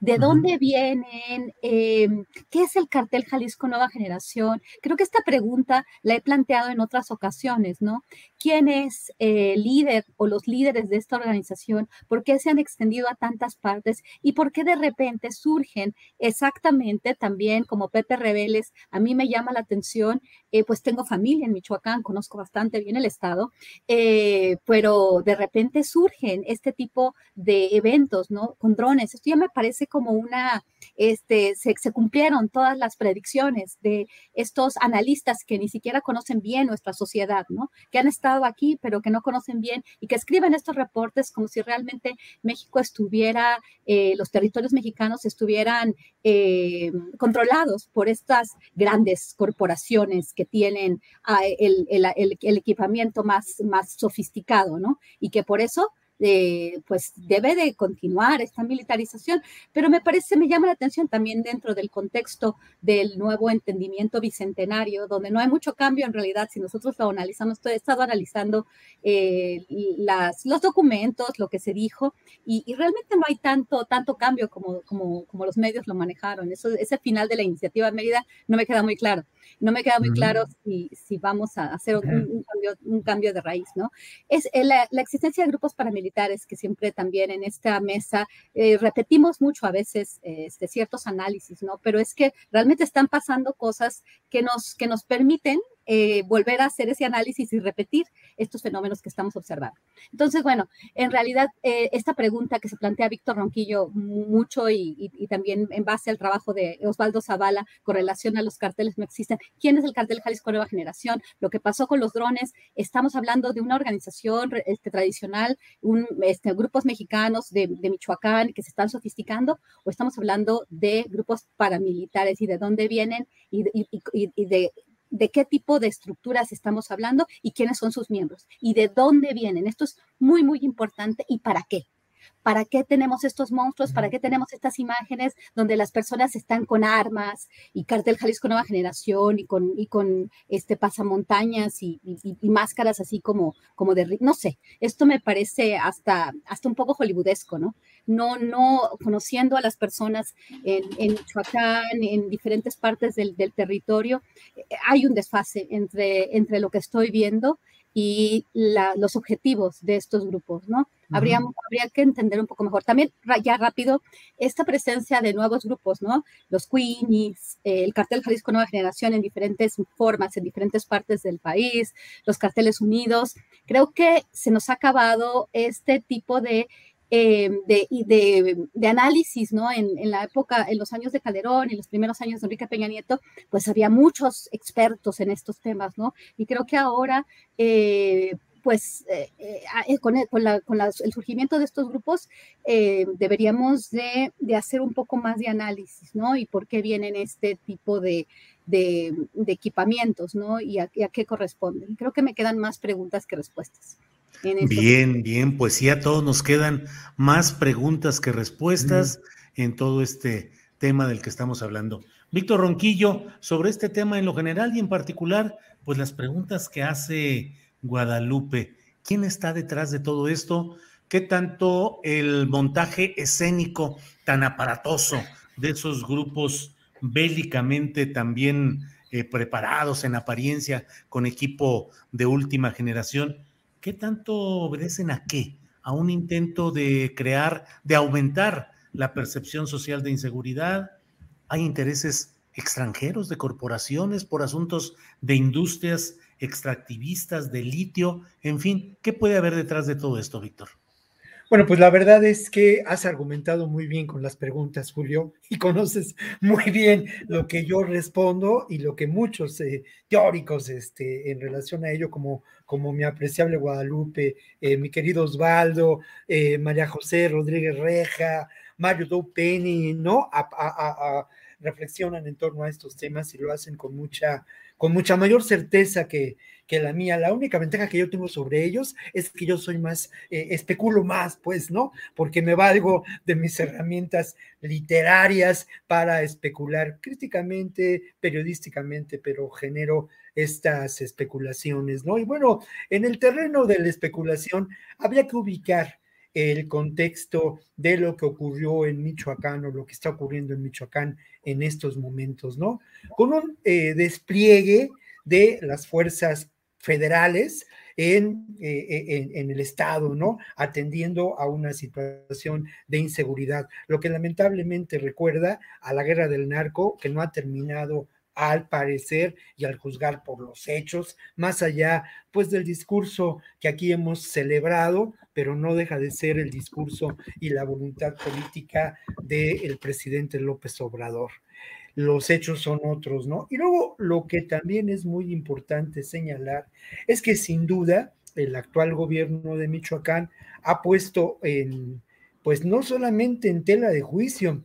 ¿De dónde vienen? Em, ¿Qué es el cartel Jalisco Nueva Generación? Creo que esta pregunta la he planteado en otras ocasiones, ¿no? ¿Quién es el líder o los líderes de esta organización? ¿Por qué se han extendido a tantas partes? ¿Y por qué de repente surgen exactamente también como Pepe Rebeles? A mí me llama la atención, eh, pues tengo familia en Michoacán, conozco bastante bien el estado, eh, pero de repente surgen este tipo de eventos, ¿no? Con drones. Esto ya me parece como una, este, se, cumplieron todas las predicciones de estos analistas que ni siquiera conocen bien nuestra sociedad, ¿no? Que han estado aquí, pero que no conocen bien y que escriben estos reportes como si realmente México estuviera, eh, los territorios mexicanos estuvieran eh, controlados por estas grandes corporaciones que tienen ah, el, el, equipamiento más, más sofisticado, ¿no? Y que por eso pues debe de continuar esta militarización, pero me parece, me llama la atención también dentro del contexto del nuevo entendimiento bicentenario, donde no hay mucho cambio en realidad, si nosotros lo analizamos, he estado analizando eh, las, los documentos, lo que se dijo, y, realmente no hay tanto, tanto cambio como, como, como los medios lo manejaron. Eso, ese final de la iniciativa de Mérida no me queda muy claro. No me queda muy claro si, si vamos a hacer un, cambio, un, cambio, de raíz, ¿no? Es eh, la, la existencia de grupos paramilitares que siempre también en esta mesa eh, repetimos mucho a veces este, ciertos análisis, ¿no? Pero es que realmente están pasando cosas que nos, que nos permiten eh, volver a hacer ese análisis y repetir estos fenómenos que estamos observando. Entonces, bueno, en realidad eh, esta pregunta que se plantea Víctor Ronquillo mucho y, también en base al trabajo de Osvaldo Zavala con relación a los carteles no existen. ¿Quién es el cartel Jalisco Nueva Generación? Lo que pasó con los drones, estamos hablando de una organización este, tradicional, un, este, grupos mexicanos de, Michoacán que se están sofisticando o estamos hablando de grupos paramilitares y de dónde vienen y de de qué tipo de estructuras estamos hablando y quiénes son sus miembros y de dónde vienen. Esto es muy, muy importante y para qué. ¿Para qué tenemos estos monstruos? ¿Para qué tenemos estas imágenes donde las personas están con armas y cartel Jalisco Nueva Generación y con, y con este pasamontañas y, y, máscaras así como, como de, no sé, esto me parece hasta, hasta un poco hollywoodesco, ¿no? No, no conociendo a las personas en, en Michoacán, en diferentes partes del, del territorio, eh, hay un desfase entre, entre lo que estoy viendo y los objetivos de estos grupos, ¿no? habría, habría que entender un poco mejor. También, ya rápido, esta presencia de nuevos grupos, ¿no? Los Queenies, el cartel Jalisco Nueva Generación en diferentes formas, en diferentes partes del país, los carteles unidos. Creo que se nos ha acabado este tipo de eh, de, análisis, ¿no? En, la época, en los años de Calderón, en los primeros años de Enrique Peña Nieto, pues había muchos expertos en estos temas, ¿no? Y creo que ahora, eh, pues eh, con, el, con, el, surgimiento de estos grupos, deberíamos de, hacer un poco más de análisis, ¿no? Y por qué vienen este tipo de, de equipamientos, ¿no? Y a, y a qué corresponden. Creo que me quedan más preguntas que respuestas. Bien, bien, pues sí, a todos nos quedan más preguntas que respuestas en todo este tema del que estamos hablando. Víctor Ronquillo, sobre este tema en lo general y en particular, pues las preguntas que hace Guadalupe. ¿Quién está detrás de todo esto? ¿Qué tanto el montaje escénico tan aparatoso de esos grupos bélicamente también eh, preparados en apariencia, con equipo de última generación. ¿Qué tanto obedecen a qué? A un intento de crear, de aumentar la percepción social de inseguridad. Hay intereses extranjeros de corporaciones por asuntos de industrias extractivistas, de litio, en fin, ¿qué puede haber detrás de todo esto, Víctor? Bueno, pues la verdad es que has argumentado muy bien con las preguntas, Julio, y conoces muy bien lo que yo respondo y lo que muchos eh, teóricos este, en relación a ello, como, como mi apreciable Guadalupe, eh, mi querido Osvaldo, eh, María José Rodríguez Reja, Mario Dow Penny, ¿no? reflexionan en torno a estos temas y lo hacen con mucha, con mucha mayor certeza que, que la mía. La única ventaja que yo tengo sobre ellos es que yo soy más, eh, especulo más, pues, ¿no? Porque me valgo de mis herramientas literarias para especular críticamente, periodísticamente, pero genero estas especulaciones, ¿no? Y bueno, en el terreno de la especulación habría que ubicar el contexto de lo que ocurrió en Michoacán o lo que está ocurriendo en Michoacán en estos momentos, ¿no? Con un eh, despliegue de las fuerzas federales en, eh, en, en, el Estado, ¿no? Atendiendo a una situación de inseguridad, lo que lamentablemente recuerda a la guerra del narco, que no ha terminado al parecer y al juzgar por los hechos, más allá pues del discurso que aquí hemos celebrado, pero no deja de ser el discurso y la voluntad política del presidente López Obrador los hechos son otros, ¿no? Y luego lo que también es muy importante señalar es que sin duda el actual gobierno de Michoacán ha puesto en, pues no solamente en tela de juicio,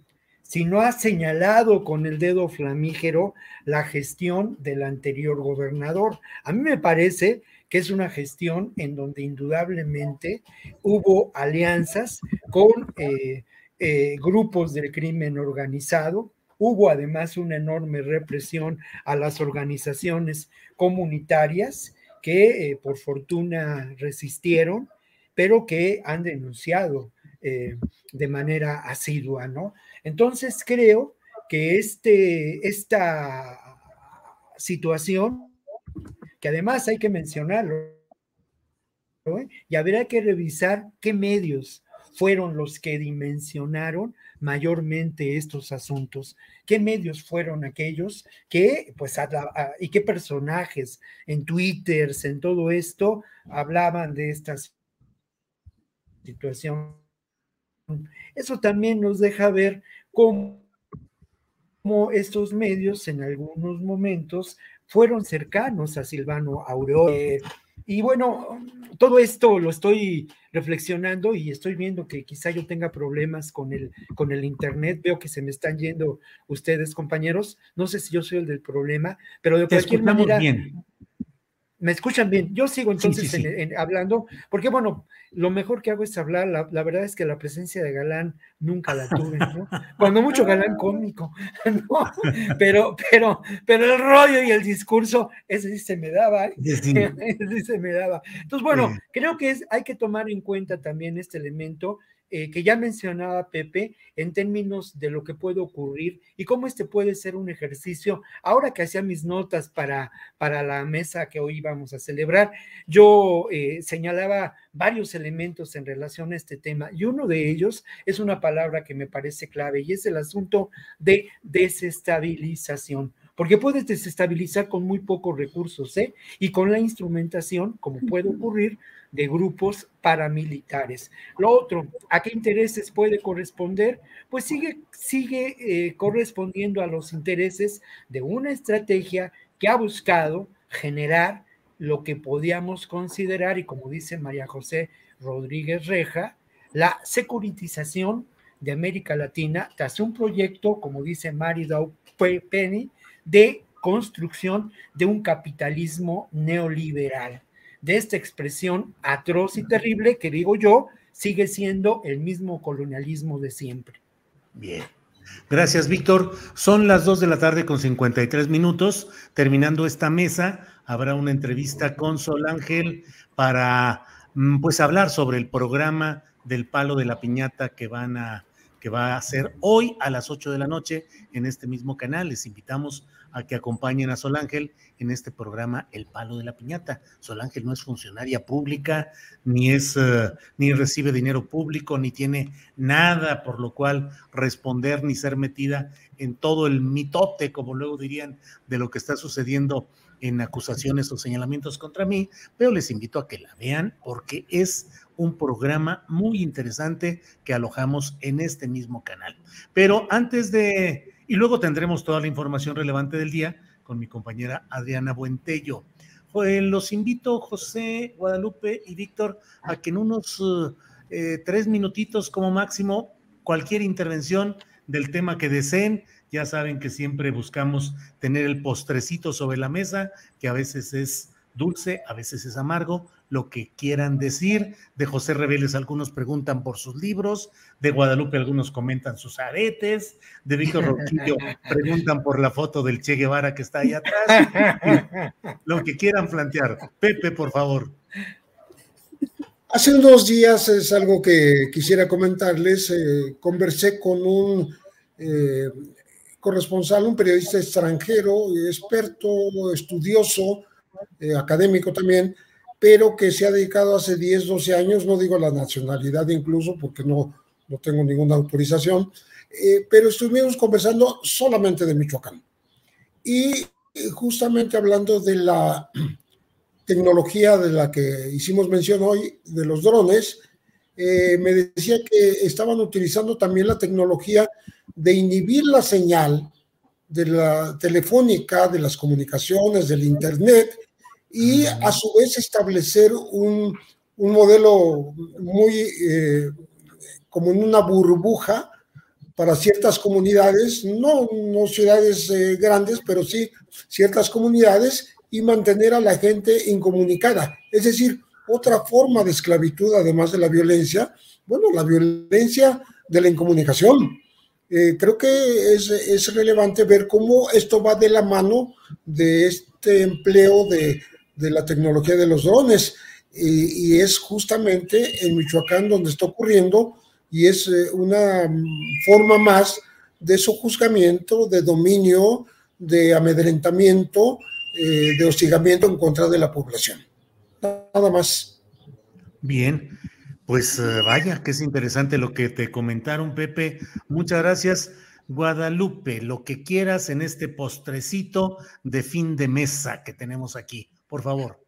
sino ha señalado con el dedo flamígero la gestión del anterior gobernador. A mí me parece que es una gestión en donde indudablemente hubo alianzas con eh, eh, grupos del crimen organizado, Hubo además una enorme represión a las organizaciones comunitarias que eh, por fortuna resistieron, pero que han denunciado de manera asidua, ¿no? Entonces creo que este, esta situación, que además hay que mencionarlo, ¿eh? y habría que revisar qué medios fueron los que dimensionaron mayormente estos asuntos? ¿Qué medios fueron aquellos que, pues, y qué personajes en Twitter, en todo esto, hablaban de esta situación? Eso también nos deja ver cómo, estos medios en algunos momentos fueron cercanos a Silvano Aureoles, y bueno, todo esto lo estoy reflexionando y estoy viendo que quizá yo tenga problemas con el, con el Internet. Veo que se me están yendo ustedes, compañeros. No sé si yo soy el del problema, pero de cualquier manera. Bien. ¿Me escuchan bien? Yo sigo entonces hablando, porque bueno, lo mejor que hago es hablar. La, verdad es que la presencia de Galán nunca la tuve, ¿no? Cuando mucho Galán cómico, ¿no? Pero, pero, pero el rollo y el discurso, ese sí se me daba, ¿eh? ese sí se me daba. Entonces, bueno, creo que es, hay que tomar en cuenta también este elemento eh, que ya mencionaba Pepe en términos de lo que puede ocurrir y cómo este puede ser un ejercicio. Ahora que hacía mis notas para, para la mesa que hoy vamos a celebrar, yo eh, señalaba varios elementos en relación a este tema y uno de ellos es una palabra que me parece clave y es el asunto de desestabilización porque puedes desestabilizar con muy pocos recursos, ¿eh? Y con la instrumentación, como puede ocurrir, de grupos paramilitares. Lo otro, ¿a qué intereses puede corresponder? Pues sigue, sigue eh, correspondiendo a los intereses de una estrategia que ha buscado generar lo que podíamos considerar, y como dice María José Rodríguez Reja, la securitización de América Latina tras un proyecto, como dice Mary Dow Penny, de construcción de un capitalismo neoliberal de esta expresión atroz y terrible que digo yo, sigue siendo el mismo colonialismo de siempre. Bien. Gracias, Víctor. Son las dos de la tarde con 53 minutos. Terminando esta mesa, habrá una entrevista con Sol Ángel para mm, pues hablar sobre el programa del palo de la piñata que van a que va a ser hoy a las 8 de la noche en este mismo canal. Les invitamos a que acompañen a Sol Ángel en este programa El Palo de la Piñata. Sol Ángel no es funcionaria pública, ni es, uh, ni recibe dinero público, ni tiene nada por lo cual responder ni ser metida en todo el mitote, como luego dirían, de lo que está sucediendo en acusaciones o señalamientos contra mí, pero les invito a que la vean porque es un programa muy interesante que alojamos en este mismo canal. Pero antes de, y luego tendremos toda la información relevante del día con mi compañera Adriana Buentello. Los invito, José, Guadalupe y Víctor, a que en unos eh, tres minutitos como máximo, cualquier intervención del tema que deseen, ya saben que siempre buscamos tener el postrecito sobre la mesa, que a veces es dulce, a veces es amargo, lo que quieran decir. De José Reveles algunos preguntan por sus libros, de Guadalupe algunos comentan sus aretes, de Víctor Roquillo preguntan por la foto del Che Guevara que está ahí atrás. lo que quieran plantear. Pepe, por favor. Hace unos días es algo que quisiera comentarles. Eh, conversé con un eh, corresponsal, un periodista extranjero, experto, estudioso, eh, académico también, pero que se ha dedicado hace 10, 12 años, no digo la nacionalidad incluso, porque no, no tengo ninguna autorización, eh, pero estuvimos conversando solamente de Michoacán. Y eh, justamente hablando de la tecnología de la que hicimos mención hoy, de los drones, me decía que estaban utilizando también la tecnología de inhibir la señal de la telefónica, de las comunicaciones, del Internet, y a su vez establecer un, un modelo muy eh, como en una burbuja para ciertas comunidades, no, no ciudades eh, grandes, pero sí ciertas comunidades y mantener a la gente incomunicada. Es decir, otra forma de esclavitud, además de la violencia, bueno, la violencia de la incomunicación. Eh, creo que es, es, relevante ver cómo esto va de la mano de este empleo de, de la tecnología de los drones. Y, es justamente en Michoacán donde está ocurriendo y es eh, una forma más de sojuzgamiento, de dominio, de amedrentamiento, eh, de hostigamiento en contra de la población. Nada más. Bien, pues eh, vaya, que es interesante lo que te comentaron, Pepe. Muchas gracias. Guadalupe, lo que quieras en este postrecito de fin de mesa que tenemos aquí, por favor.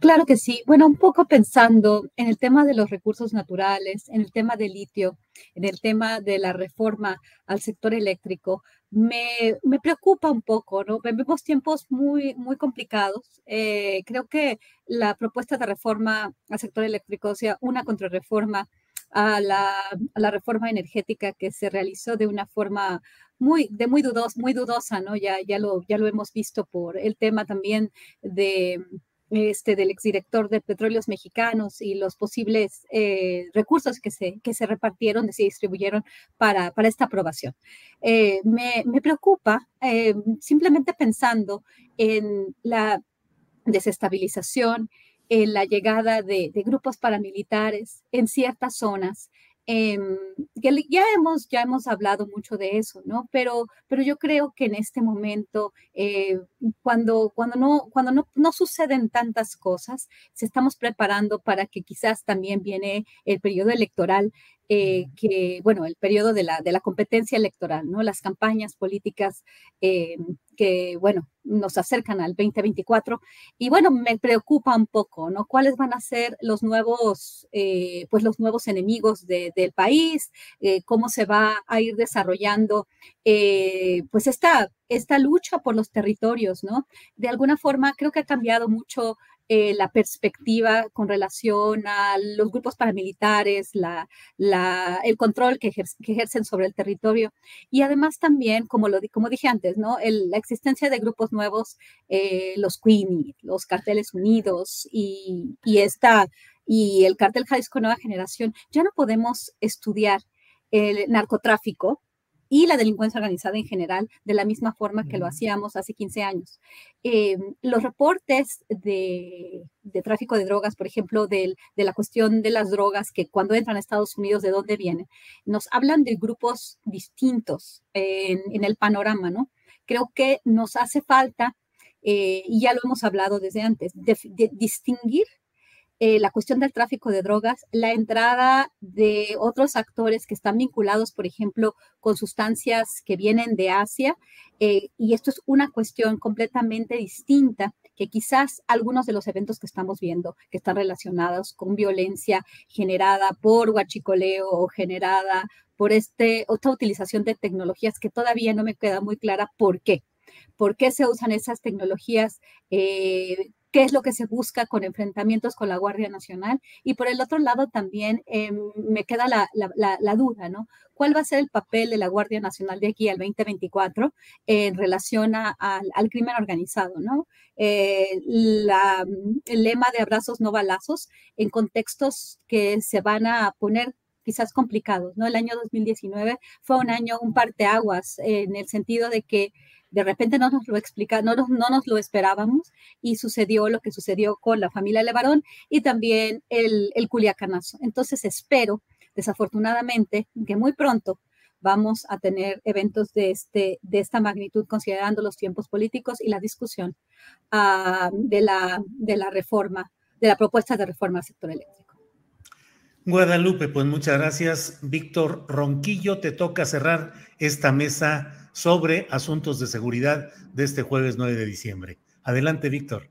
Claro que sí. Bueno, un poco pensando en el tema de los recursos naturales, en el tema del litio, en el tema de la reforma al sector eléctrico, me, me preocupa un poco, ¿no? Vemos tiempos muy, muy complicados. Eh, creo que la propuesta de reforma al sector eléctrico, o sea, una contrarreforma a la, a la reforma energética que se realizó de una forma muy, de muy, dudos, muy dudosa, ¿no? Ya, ya, lo, ya lo hemos visto por el tema también de este, del exdirector de Petróleos Mexicanos y los posibles eh, recursos que se, que se repartieron, se distribuyeron para, para esta aprobación. Eh, me, me, preocupa eh, simplemente pensando en la desestabilización, en la llegada de, de grupos paramilitares en ciertas zonas, eh, ya, hemos, ya hemos hablado mucho de eso, ¿no? Pero, pero yo creo que en este momento, eh, cuando, cuando, no, cuando no, no, suceden tantas cosas, se estamos preparando para que quizás también viene el periodo electoral eh, que, bueno, el periodo de la, de la competencia electoral, ¿no? Las campañas políticas eh, que, bueno, nos acercan al 2024. Y bueno, me preocupa un poco, ¿no? ¿Cuáles van a ser los nuevos, eh, pues los nuevos enemigos de, del país? ¿Cómo se va a ir desarrollando, pues esta, esta lucha por los territorios, ¿no? De alguna forma, creo que ha cambiado mucho eh, la perspectiva con relación a los grupos paramilitares, el control que, ejercen sobre el territorio. Y además también, como, lo, dije antes, la existencia de grupos nuevos, eh, los Queenie, los carteles unidos y, y, esta, y el cartel Jalisco Nueva Generación, ya no podemos estudiar el narcotráfico y la delincuencia organizada en general de la misma forma que lo hacíamos hace 15 años. Eh, los reportes de, tráfico de drogas, por ejemplo, de la cuestión de las drogas que cuando entran a Estados Unidos, ¿de dónde vienen? Nos hablan de grupos distintos en, el panorama, ¿no? Creo que nos hace falta, eh, y ya lo hemos hablado desde antes, de distinguir eh, la cuestión del tráfico de drogas, la entrada de otros actores que están vinculados, por ejemplo, con sustancias que vienen de Asia, eh, y esto es una cuestión completamente distinta que quizás algunos de los eventos que estamos viendo, que están relacionados con violencia generada por huachicoleo o generada por este, otra utilización de tecnologías que todavía no me queda muy clara por qué. ¿Por qué se usan esas tecnologías eh, qué es lo que se busca con enfrentamientos con la Guardia Nacional. Y por el otro lado también em, me queda la, duda, ¿no? ¿Cuál va a ser el papel de la Guardia Nacional de aquí al 2024 en relación al crimen organizado, ¿no? Eh, el lema de abrazos no balazos en contextos que se van a poner quizás complicados, ¿no? El año 2019 fue un año, un parteaguas, en el sentido de que de repente no nos lo explica, no, no nos lo esperábamos y sucedió lo que sucedió con la familia Levarón y también el, el Culiacanazo. Entonces espero, desafortunadamente, que muy pronto vamos a tener eventos de, este, de esta magnitud, considerando los tiempos políticos y la discusión uh, de, la, de la reforma, de la propuesta de reforma al sector eléctrico. Guadalupe, pues muchas gracias. Víctor Ronquillo, te toca cerrar esta mesa sobre asuntos de seguridad de este jueves 9 de diciembre. Adelante, Víctor.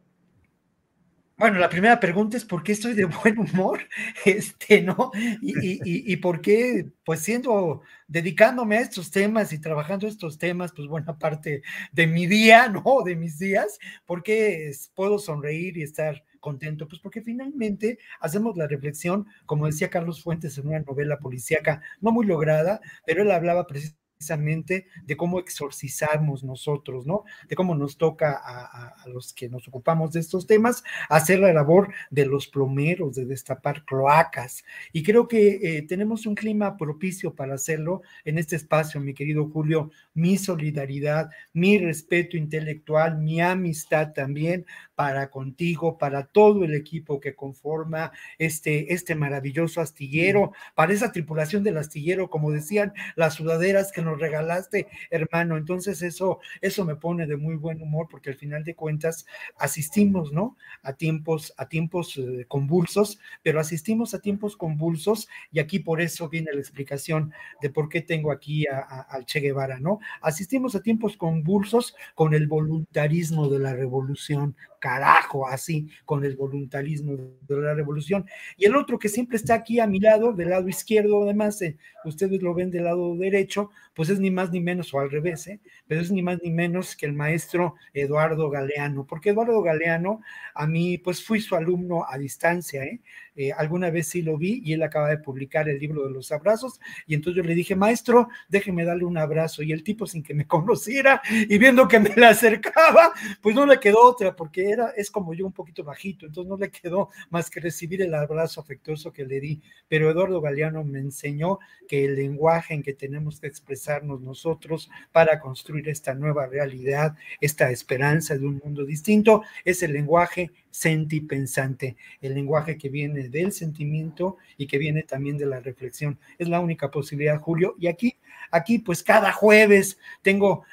Bueno, la primera pregunta es por qué estoy de buen humor, este, ¿no? Y, y, por qué, pues siendo, dedicándome a estos temas y trabajando estos temas, pues buena parte de mi día, ¿no? De mis días, ¿por qué puedo sonreír y estar contento? Pues porque finalmente hacemos la reflexión, como decía Carlos Fuentes en una novela policíaca, no muy lograda, pero él hablaba precisamente precisamente de cómo exorcizamos nosotros, ¿no? De cómo nos toca a, los que nos ocupamos de estos temas hacer la labor de los plomeros, de destapar cloacas. Y creo que eh, tenemos un clima propicio para hacerlo en este espacio, mi querido Julio. Mi solidaridad, mi respeto intelectual, mi amistad también para contigo, para todo el equipo que conforma este, este maravilloso astillero, para esa tripulación del astillero, como decían las sudaderas que nos regalaste, hermano. Entonces eso, eso me pone de muy buen humor porque al final de cuentas asistimos, ¿no? A tiempos, a tiempos eh, convulsos, pero asistimos a tiempos convulsos y aquí por eso viene la explicación de por qué tengo aquí al Che Guevara, ¿no? Asistimos a tiempos convulsos con el voluntarismo de la revolución, carajo, así, con el voluntarismo de la revolución. Y el otro que siempre está aquí a mi lado, del lado izquierdo, además, eh, ustedes lo ven del lado derecho, pues es ni más ni menos, o al revés, ¿eh? pero es ni más ni menos que el maestro Eduardo Galeano, porque Eduardo Galeano, a mí, pues fui su alumno a distancia, ¿eh? Eh, alguna vez sí lo vi y él acaba de publicar el libro de los abrazos. Y entonces yo le dije, maestro, déjeme darle un abrazo y el tipo sin que me conociera y viendo que me le acercaba, pues no le quedó otra porque era, es como yo un poquito bajito, entonces no le quedó más que recibir el abrazo afectuoso que le di, pero Eduardo Galeano me enseñó que el lenguaje en que tenemos que expresarnos nosotros para construir esta nueva realidad, esta esperanza de un mundo distinto, es el lenguaje sentipensante, el lenguaje que viene del sentimiento y que viene también de la reflexión. Es la única posibilidad, Julio. Y aquí, aquí pues cada jueves tengo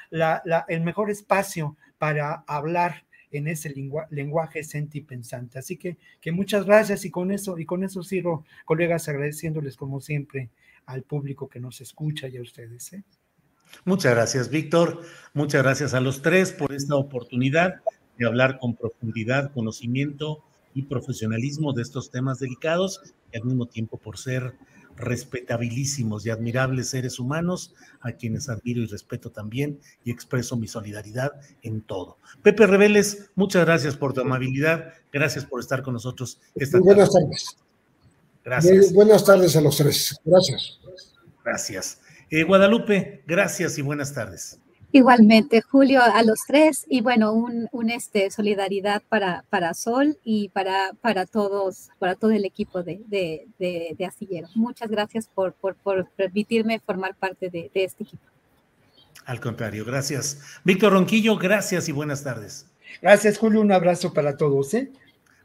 el mejor espacio para hablar en ese lenguaje sentipensante. Así que, que muchas gracias y con eso, y con eso cierro, colegas, agradeciéndoles como siempre al público que nos escucha y a ustedes. ¿eh? Muchas gracias, Víctor. Muchas gracias a los tres por esta oportunidad de hablar con profundidad, conocimiento y profesionalismo de estos temas delicados y al mismo tiempo por ser respetabilísimos y admirables seres humanos, a quienes admiro y respeto también y expreso mi solidaridad en todo. Pepe Reveles, muchas gracias por tu amabilidad, gracias por estar con nosotros esta Buenas tardes. Gracias. buenas tardes a los tres. Gracias. Gracias. Eh, Guadalupe, gracias y buenas tardes. Igualmente, Julio, a los tres, y bueno, un, un este, solidaridad para, para Sol y para, para todos, para todo el equipo de, de, de, Astillero. Muchas gracias por, por, por, permitirme formar parte de, de este equipo. Al contrario, gracias. Víctor Ronquillo, gracias y buenas tardes. Gracias, Julio. Un abrazo para todos. ¿eh?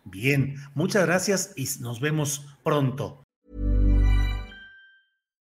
Bien, muchas gracias y nos vemos pronto.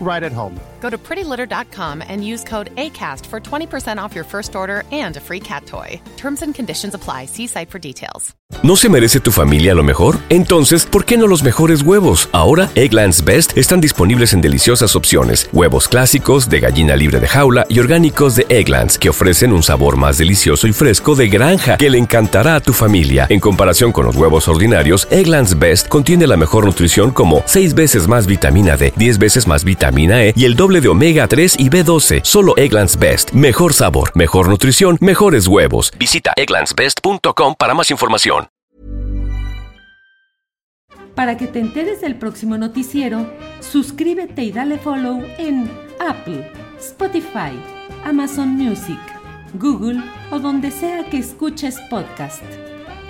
right at home. Go to prettylitter.com and use code ACAST for 20% off your first order and a free cat toy. Terms and conditions apply. See site for details. ¿No se merece tu familia lo mejor? Entonces, ¿por qué no los mejores huevos? Ahora, Egglands Best están disponibles en deliciosas opciones. Huevos clásicos, de gallina libre de jaula y orgánicos de Egglands, que ofrecen un sabor más delicioso y fresco de granja que le encantará a tu familia. En comparación con los huevos ordinarios, Egglands Best contiene la mejor nutrición como 6 veces más vitamina D, 10 veces más E y el doble de omega 3 y B12. Solo Egglands Best. Mejor sabor, mejor nutrición, mejores huevos. Visita egglandsbest.com para más información. Para que te enteres del próximo noticiero, suscríbete y dale follow en Apple, Spotify, Amazon Music, Google o donde sea que escuches podcast.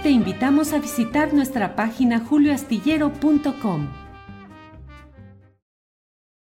Te invitamos a visitar nuestra página julioastillero.com.